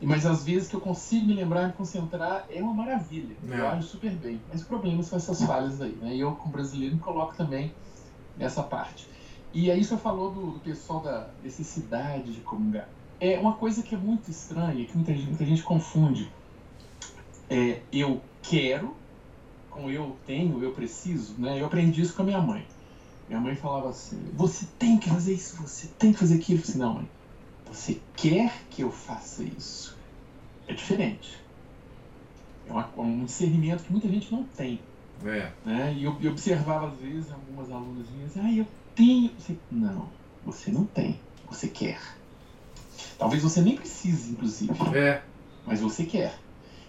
S3: mas às vezes que eu consigo me lembrar e me concentrar é uma maravilha. É. Eu acho super bem. Mas o problema são essas falhas aí. Né? E eu, como brasileiro, me coloco também nessa parte. E aí você falou do, do pessoal da necessidade de comungar. É uma coisa que é muito estranha, que muita gente, muita gente confunde. É, eu quero com eu tenho, eu preciso, né? Eu aprendi isso com a minha mãe. Minha mãe falava assim: você tem que fazer isso, você tem que fazer aquilo. Eu disse, não, mãe, você quer que eu faça isso? É diferente. É uma, um discernimento que muita gente não tem.
S1: É.
S3: Né? E eu, eu observava, às vezes, algumas alunas minhas, ah, eu tenho. Você, não, você não tem. Você quer. Talvez você nem precise, inclusive.
S1: É.
S3: Mas você quer.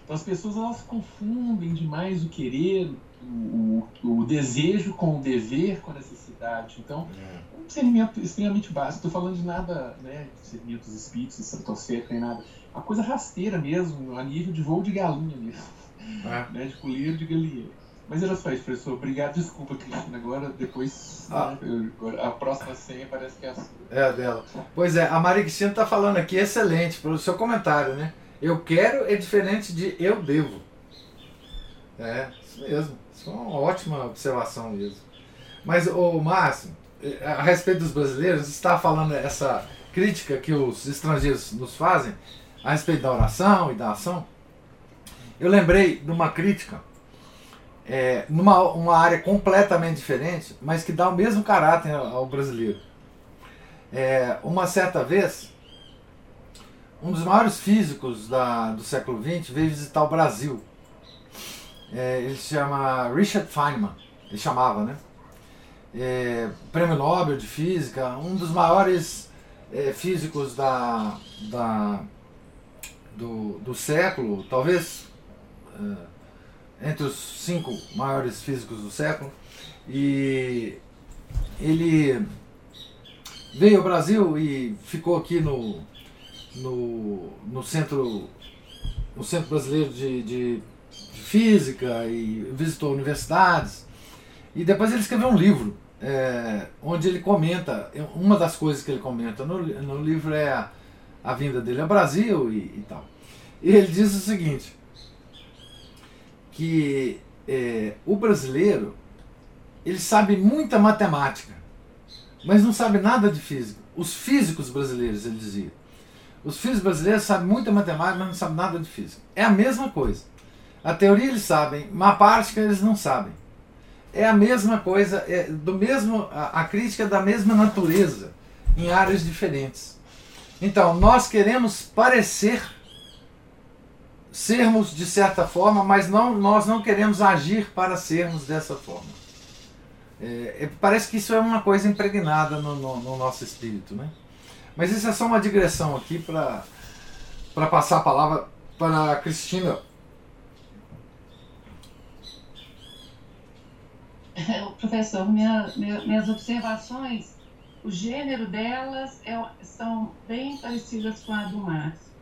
S3: Então as pessoas elas confundem demais o querer, o, o, o desejo com o dever, com a necessidade. Então,
S1: é.
S3: um discernimento extremamente básico. Estou falando de nada, né, de discernimento dos espíritos, estratosférico, nem nada. Uma coisa rasteira mesmo, a nível de voo de galinha mesmo.
S1: É.
S3: Né, de colírio de galinha. Mas era só isso, professor. Obrigado. Desculpa, Cristina. Agora, depois,
S1: Ah.
S3: a próxima senha parece que é a sua.
S1: É a dela. Pois é, a Maria Cristina está falando aqui, excelente, pelo seu comentário, né? Eu quero é diferente de eu devo. É, isso mesmo. Isso é uma ótima observação mesmo. Mas, o Márcio, eh, a respeito dos brasileiros, está falando essa crítica que os estrangeiros nos fazem a respeito da oração e da ação. Eu lembrei de uma crítica é, numa uma área completamente diferente, mas que dá o mesmo caráter ao brasileiro. É, uma certa vez, um dos maiores físicos da, do século XX veio visitar o Brasil. É, ele se chama Richard Feynman, ele chamava, né? É, prêmio Nobel de Física, um dos maiores é, físicos da, da, do, do século, talvez é, entre os cinco maiores físicos do século. E ele veio ao Brasil e ficou aqui no, no, no centro no centro brasileiro de, de, física e visitou universidades e depois ele escreveu um livro é, onde ele comenta uma das coisas que ele comenta no, no livro é a, a vinda dele ao Brasil e, e tal e ele diz o seguinte que é, o brasileiro ele sabe muita matemática mas não sabe nada de física. Os físicos brasileiros, ele dizia. Os físicos brasileiros sabem muita matemática, mas não sabem nada de física. É a mesma coisa. A teoria eles sabem, mas a prática eles não sabem. É a mesma coisa, é do mesmo, a, a crítica é da mesma natureza, em áreas diferentes. Então, nós queremos parecer sermos de certa forma, mas não, nós não queremos agir para sermos dessa forma. É, é, parece que isso é uma coisa impregnada no, no- no nosso espírito, né? Mas isso é só uma digressão aqui para passar a palavra para a Cristina.
S2: Professor, minha- minha- minhas observações, o gênero delas é- são bem parecidas com a do Márcio.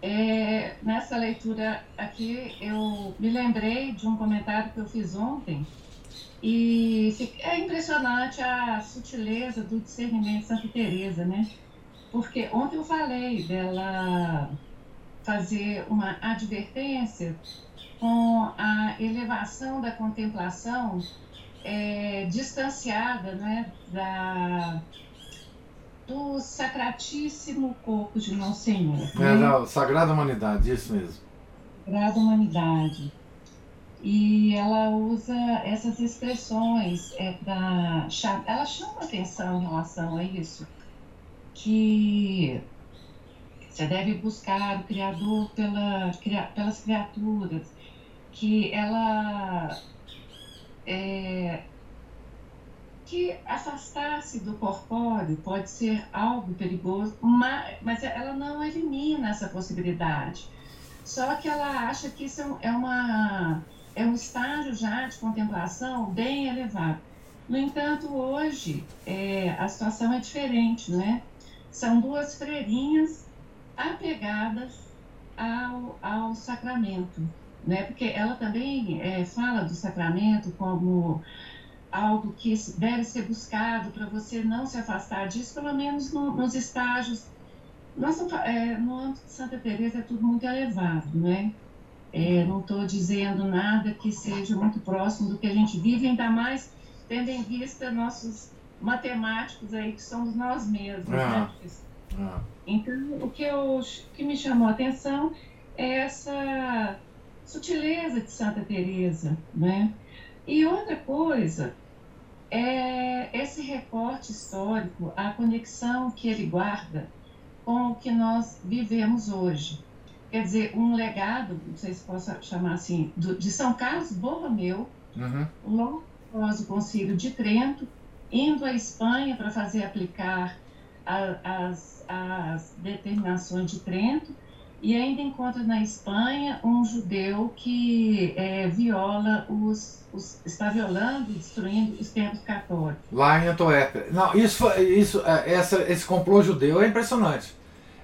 S2: É, nessa leitura aqui, eu me lembrei de um comentário que eu fiz ontem, e é impressionante a sutileza do discernimento de Santa Teresa, né? Porque ontem eu falei dela fazer uma advertência com a elevação da contemplação é, distanciada né, da, do sacratíssimo corpo de Nosso Senhor.
S1: É,
S2: né?
S1: da Sagrada Humanidade, isso mesmo.
S2: Sagrada Humanidade. E ela usa essas expressões, é, ela chama atenção em relação a isso, que você deve buscar o Criador pela, pelas criaturas, que ela é, que afastar-se do corpóreo pode ser algo perigoso, mas, ela não elimina essa possibilidade. Só que ela acha que isso é um- é, uma, é um estágio já de contemplação bem elevado. No entanto, hoje é, a situação é diferente, né? São duas freirinhas apegadas ao, ao sacramento, né? Porque ela também é, fala do sacramento como algo que deve ser buscado para você não se afastar disso, pelo menos no- nos estágios. Fa- é, no âmbito de Santa Teresa é tudo muito elevado, né? É, não estou dizendo nada que seja muito próximo do que a gente vive, ainda mais tendo em vista nossos matemáticos aí que somos nós mesmos,
S1: Ah.
S2: né?
S1: Ah,
S2: Então, o que, eu, o que me chamou a atenção é essa sutileza de Santa Teresa, né? E outra coisa é esse recorte histórico, a conexão que ele guarda com o que nós vivemos hoje. quer dizer, um legado, não sei se posso chamar assim, do, de São Carlos Borromeu, uhum. logo após o Concílio de Trento, indo à Espanha para fazer aplicar a, as, as determinações de Trento, e ainda encontra na Espanha um judeu que é, viola os, os, está violando e destruindo os templos católicos.
S1: Lá em Antuérpia. Não, isso, isso, é, essa, esse complô judeu é impressionante.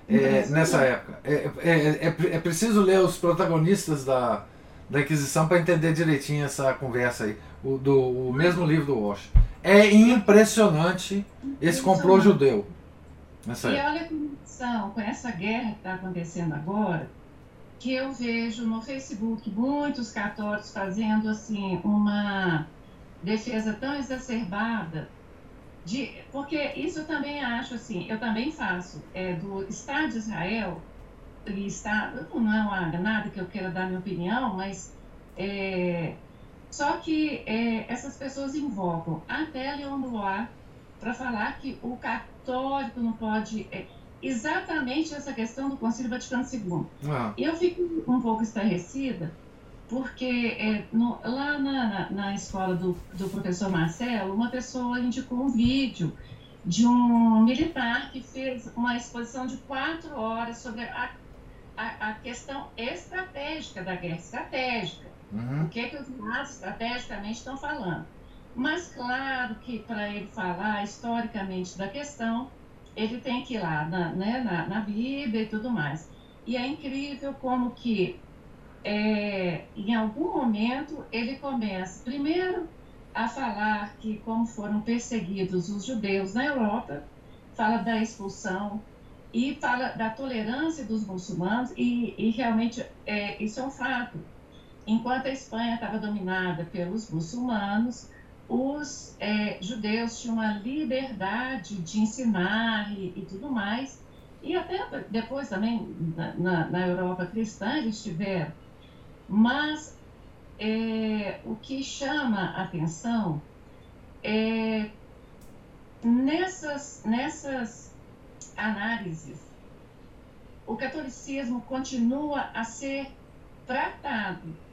S1: É, nessa época. É, é, é, é, preciso ler os protagonistas da, da Inquisição para entender direitinho essa conversa aí. O, do, o mesmo livro do Walsh. É impressionante esse complô judeu.
S2: Nessa e época. olha são com essa guerra que está acontecendo agora, que eu vejo no Facebook muitos católicos fazendo assim uma defesa tão exacerbada de, porque isso eu também acho assim, eu também faço é, do Estado de Israel e Estado não é uma, nada que eu queira dar minha opinião, mas é, só que é, essas pessoas invocam até Leon Blois para falar que o católico não pode é, exatamente essa questão do Concílio Vaticano II. Ah. Eu fico um pouco estarrecida, porque é, no, lá na, na, na, escola do, do professor Marcelo, uma pessoa indicou um vídeo de um militar que fez uma exposição de quatro horas sobre a, a, a questão estratégica da guerra estratégica. Uhum. O que, é que os nazis estrategicamente estão falando. Mas claro que para ele falar historicamente da questão, ele tem que ir lá na, né, na, na Bíblia e tudo mais. E é incrível como que, é, em algum momento, ele começa, primeiro, a falar que como foram perseguidos os judeus na Europa, fala da expulsão e fala da tolerância dos muçulmanos, e, e realmente é, isso é um fato. Enquanto a Espanha estava dominada pelos muçulmanos, os é, judeus tinham uma liberdade de ensinar e, e, tudo mais, e até depois também na, na, na Europa cristã eles tiveram. Mas é, o que chama a atenção é nessas, nessas análises, o catolicismo continua a ser tratado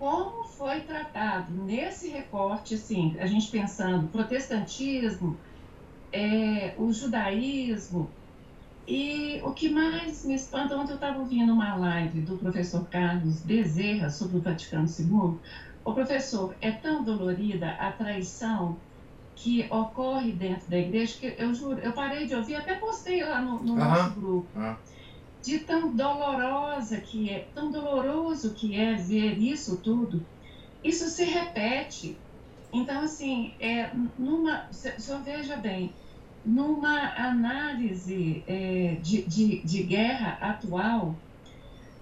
S2: como foi tratado nesse recorte, assim, a gente pensando protestantismo, é, o judaísmo, e o que mais me espanta, ontem eu estava ouvindo uma live do professor Carlos Bezerra sobre o Vaticano II. O professor, é tão dolorida a traição que ocorre dentro da igreja que eu juro, eu parei de ouvir, até postei lá no, no uhum. nosso grupo. Uhum de tão dolorosa que é, tão doloroso que é ver isso tudo, isso se repete. Então, assim, é, numa, só veja bem, numa análise é, de, de, de guerra atual,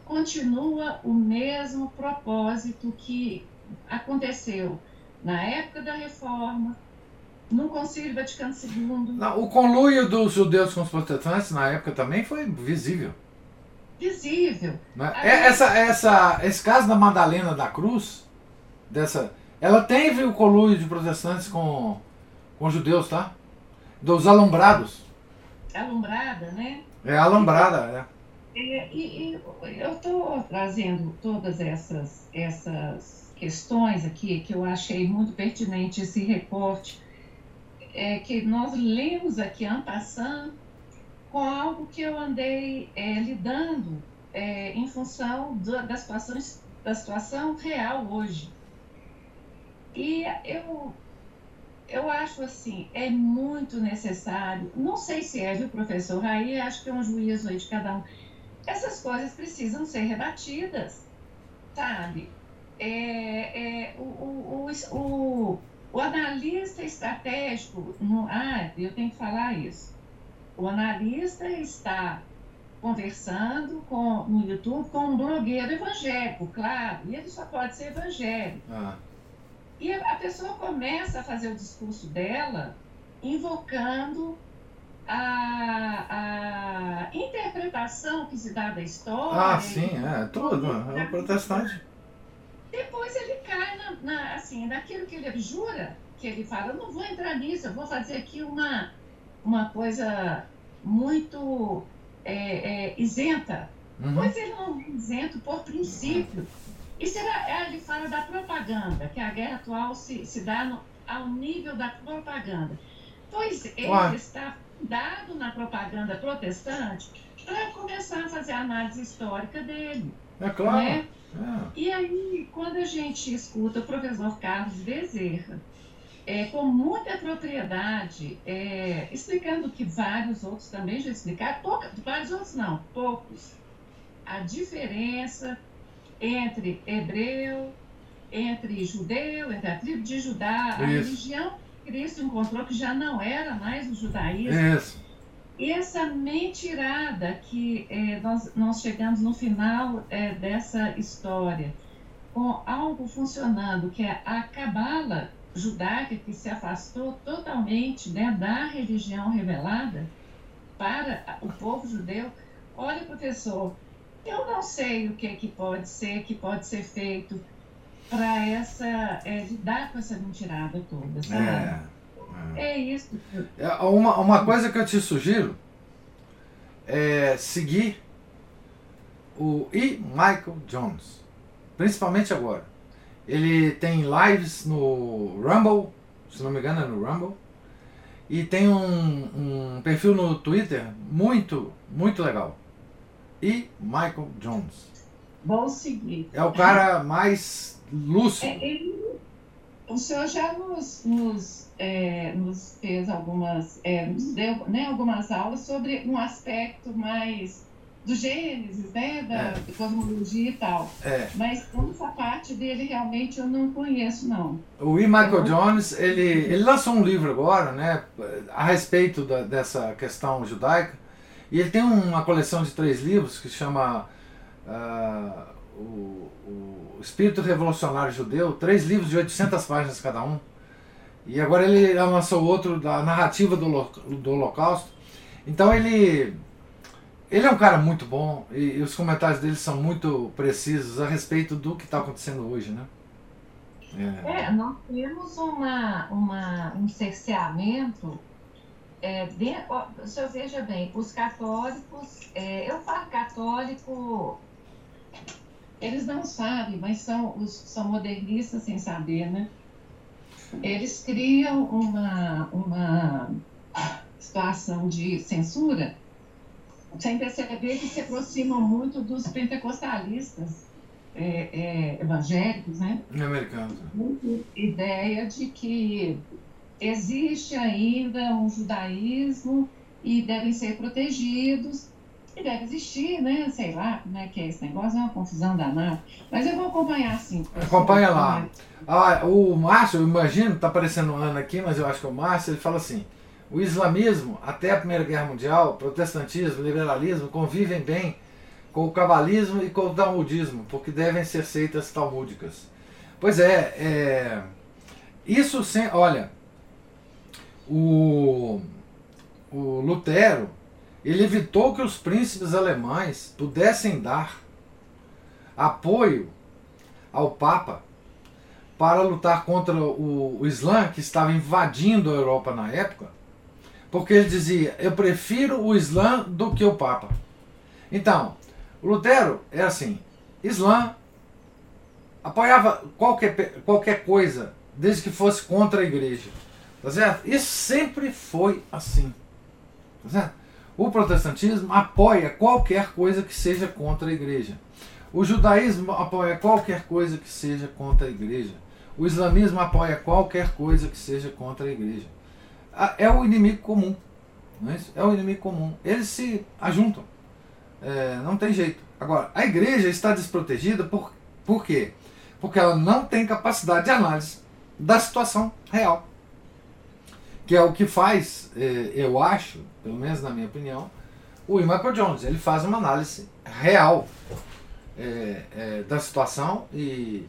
S2: continua o mesmo propósito que aconteceu na época da reforma, no Concílio Vaticano II.
S1: Não, o conluio dos judeus com os protestantes na época também foi visível
S2: visível.
S1: Né? É, essa, essa, esse caso da Madalena da Cruz, dessa, ela teve o colúrio de protestantes com, com judeus, tá? Dos alumbrados.
S2: Alumbrada, né?
S1: É, alumbrada,
S2: é. E, e, e eu estou trazendo todas essas, essas questões aqui que eu achei muito pertinente esse recorte é, que nós lemos aqui en passant com algo que eu andei é, lidando é, em função do, da, situação, da situação real hoje. E eu, eu acho assim, é muito necessário, não sei se é, viu, professor Raí, acho que é um juízo aí de cada um. Essas coisas precisam ser rebatidas, sabe? É, é, o, o, o, o analista estratégico, no, ah, eu tenho que falar isso o analista está conversando com, no YouTube com um blogueiro evangélico, claro, e ele só pode ser evangélico. Ah. E a pessoa começa a fazer o discurso dela invocando a, a interpretação que se dá da história.
S1: Ah, sim, é, tudo, é um protestante.
S2: Depois ele cai na, na, assim, naquilo que ele jura, que ele fala, eu não vou entrar nisso, eu vou fazer aqui uma uma coisa muito é, é, isenta uhum. pois ele não é isento por princípio. E será, ele fala da propaganda, que a guerra atual se, se dá no, ao nível da propaganda. Pois ele Ué. está dado na propaganda protestante para começar a fazer a análise histórica dele.
S1: É claro. Né?
S2: É. E aí, quando a gente escuta o professor Carlos Bezerra, é, com muita propriedade, é, explicando que vários outros também já explicaram, pouca, vários outros não, poucos, a diferença entre hebreu, entre judeu, entre a tribo de Judá, a religião que Cristo encontrou que já não era mais o judaísmo.
S1: Isso.
S2: E essa mentirada que é, nós, nós chegamos no final é, dessa história, com algo funcionando, que é a cabala judaica que se afastou totalmente né, da religião revelada para o povo judeu. Olha, professor, eu não sei o que, é que pode ser, que pode ser feito para essa é, lidar com essa mentirada toda, sabe? É, é. é isso.
S1: É, uma, uma coisa que eu te sugiro é seguir o E. Michael Jones, principalmente agora. Ele tem lives no Rumble, se não me engano é no Rumble, e tem um, um perfil no Twitter muito, muito legal. E Michael Jones.
S2: Vou seguir.
S1: É o cara mais lúcido. É,
S2: ele, o senhor já nos, nos, é, nos fez algumas, é, nos deu né, algumas aulas sobre um aspecto mais do Gênesis, né, da é. cosmologia e tal.
S1: É.
S2: Mas essa parte dele realmente eu não conheço, não.
S1: O E. Michael Jones, ele, ele lançou um livro agora, né, a respeito da, dessa questão judaica, e ele tem uma coleção de três livros que chama uh, o, o, Espírito Revolucionário Judeu, três livros de 800 páginas cada um. E agora ele lançou outro da narrativa do, do Holocausto. Então ele ele é um cara muito bom e, os comentários dele são muito precisos a respeito do que está acontecendo hoje, né?
S2: É. é, nós temos uma, uma, um cerceamento é, de, ó, o senhor veja bem, os católicos, é, eu falo católico, eles não sabem, mas são, os, são modernistas sem saber, né? Eles criam uma, uma situação de censura sem perceber que se aproximam muito dos pentecostalistas é, é, evangélicos, né?
S1: Americanos.
S2: Ideia de que existe ainda um judaísmo e devem ser protegidos. E deve existir, né? Sei lá como é que é esse negócio, é uma confusão danada. Mas eu vou acompanhar sim.
S1: Acompanha lá. Ah, o Márcio, eu imagino, está aparecendo um ano aqui, mas eu acho que é o Márcio, ele fala assim: o islamismo, até a Primeira Guerra Mundial, protestantismo, liberalismo convivem bem com o cabalismo e com o talmudismo, porque devem ser seitas talmúdicas. Pois é, é isso sem. Olha, o, o Lutero ele evitou que os príncipes alemães pudessem dar apoio ao Papa para lutar contra o, o Islã que estava invadindo a Europa na época, porque ele dizia: Eu prefiro o Islã do que o Papa. Então, Lutero é assim: Islã apoiava qualquer, qualquer coisa, desde que fosse contra a igreja. Tá certo? Isso sempre foi assim. Tá certo? O protestantismo apoia qualquer coisa que seja contra a igreja. O judaísmo apoia qualquer coisa que seja contra a igreja. O islamismo apoia qualquer coisa que seja contra a igreja. É o inimigo comum. Não é, isso? é o inimigo comum. Eles se ajuntam. É, não tem jeito. Agora, a igreja está desprotegida por, por quê? Porque ela não tem capacidade de análise da situação real que é o que faz, é, eu acho, pelo menos na minha opinião, o Michael Jones. Ele faz uma análise real é, é, da situação e,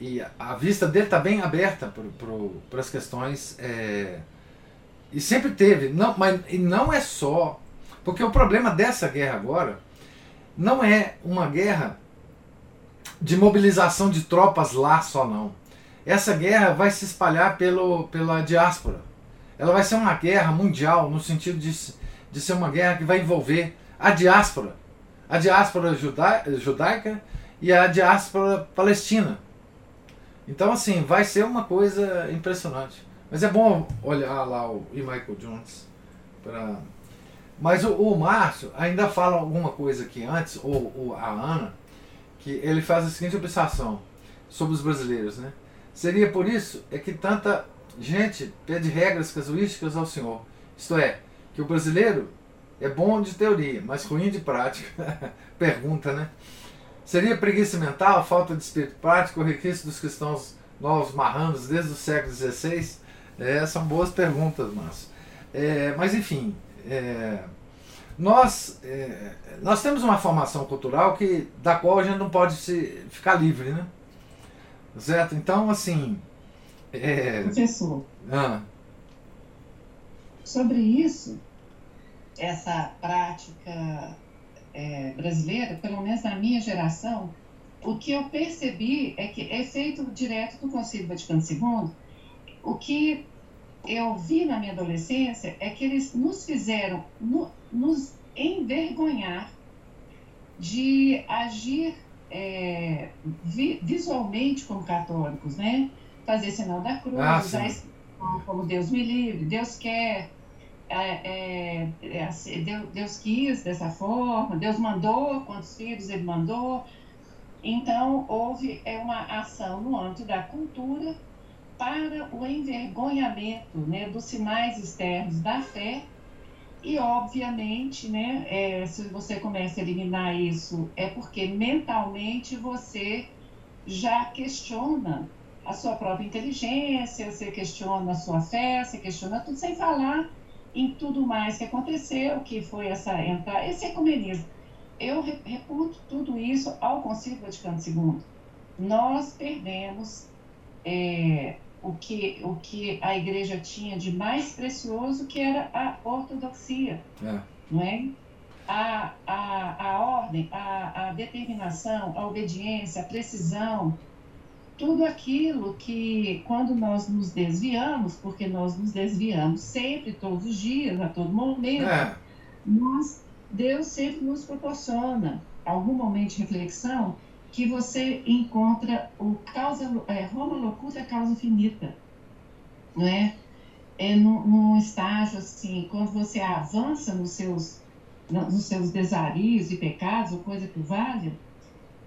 S1: e a vista dele está bem aberta para as questões. E sempre teve, não, mas e não é só. Porque o problema dessa guerra agora não é uma guerra de mobilização de tropas lá só não. Essa guerra vai se espalhar pelo, pela diáspora ela vai ser uma guerra mundial no sentido de, de ser uma guerra que vai envolver a diáspora a diáspora judaica e a diáspora palestina. Então, assim, vai ser uma coisa impressionante. Mas é bom olhar lá o E. Michael Jones. Pra... Mas o, o Márcio ainda fala alguma coisa aqui antes, ou, ou a Ana, que ele faz a seguinte observação sobre os brasileiros, né? Seria por isso é que tanta gente pede regras casuísticas ao Senhor. Isto é, que o brasileiro é bom de teoria, mas ruim de prática. Pergunta, né? Seria preguiça mental, falta de espírito prático, o requisito dos cristãos novos marranos desde o século XVI? É, são boas perguntas, Márcio. É, mas enfim, é, nós, é, nós temos uma formação cultural que, da qual a gente não pode se, ficar livre, né? Certo? Então, assim.
S2: É... Professor.
S1: Ah.
S2: Sobre isso, essa prática é, brasileira, pelo menos na minha geração, o que eu percebi é que é feito direto do Conselho Vaticano II. O que eu vi na minha adolescência é que eles nos fizeram no, nos envergonhar de agir é, vi, visualmente como católicos, né? Fazer sinal da cruz, ah, usar como Deus me livre, Deus quer, é, é, é assim, Deus, Deus, quis dessa forma, Deus mandou, quantos filhos ele mandou. Então, houve é, uma ação no âmbito da cultura para o envergonhamento né, dos sinais externos da fé e, obviamente, né, é, se você começa a eliminar isso, é porque mentalmente você já questiona a sua própria inteligência, você questiona a sua fé, você questiona tudo, sem falar em tudo mais que aconteceu, que foi essa entrada, esse ecumenismo. Eu reputo tudo isso ao Concílio Vaticano II. Nós perdemos é, o, que, o que a igreja tinha de mais precioso, que era a ortodoxia, é. não é? A, a, a ordem, a, a determinação, a obediência, a precisão, tudo aquilo que, quando nós nos desviamos, porque nós nos desviamos sempre, todos os dias, a todo momento, é. nós, Deus sempre nos proporciona algum momento de reflexão que você encontra o causa, é, Roma locuta causa finita, não é? É num, num estágio assim, quando você avança nos seus, nos seus desarios e pecados, ou coisa que valha,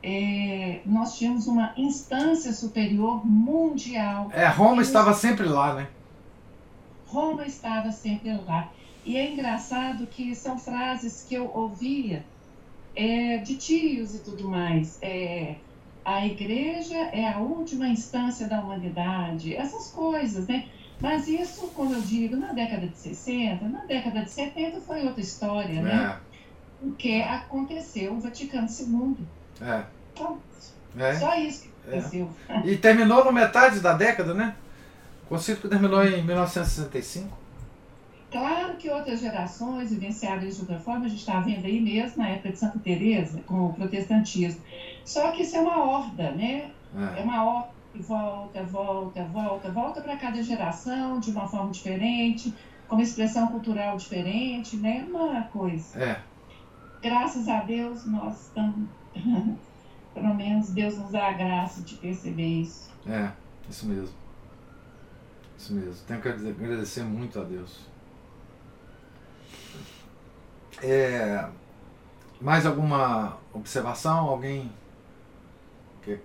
S2: é, nós tínhamos uma instância superior mundial.
S1: É, Roma estava sempre lá, né?
S2: Roma estava sempre lá. E é engraçado que são frases que eu ouvia é, de tios e tudo mais. É, a igreja é a última instância da humanidade, essas coisas, né? Mas isso, como eu digo, na década de 60, na década de 70 foi outra história, né? é. né? Porque aconteceu o Vaticano II.
S1: É.
S2: Então, é. Só isso que aconteceu.
S1: É. E terminou na metade da década, né? O concílio terminou em 1965.
S2: Claro que outras gerações vivenciaram isso de outra forma, a gente está vendo aí mesmo na época de Santa Teresa com o protestantismo. Só que isso é uma horda, né? É, é uma horda que volta, volta, volta, volta para cada geração de uma forma diferente, com uma expressão cultural diferente, né? Uma coisa.
S1: É.
S2: Graças a Deus nós estamos, pelo menos Deus nos dá a graça de perceber isso.
S1: É, isso mesmo. Isso mesmo. Tenho que agradecer muito a Deus. É, mais alguma observação? Alguém? Que,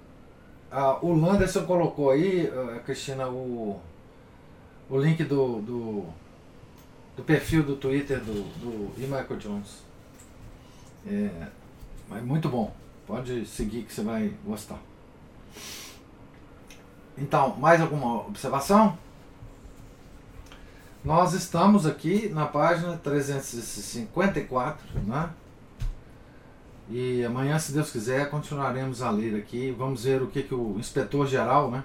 S1: ah, o Landerson colocou aí, ah, Cristina, o, o link do, do, do perfil do Twitter do, do E. Michael Jones. É, mas muito bom. Pode seguir que você vai gostar. Então, mais alguma observação? Nós estamos aqui na página 354, né? E amanhã, se Deus quiser, continuaremos a ler aqui. Vamos ver o que, que o inspetor geral né,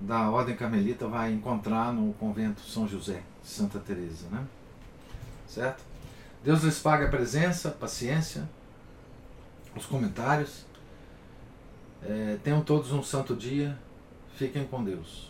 S1: da Ordem Carmelita vai encontrar no convento São José Santa Teresa, né? Certo? Deus lhes pague a presença, paciência, os comentários. É, tenham todos um santo dia. Fiquem com Deus.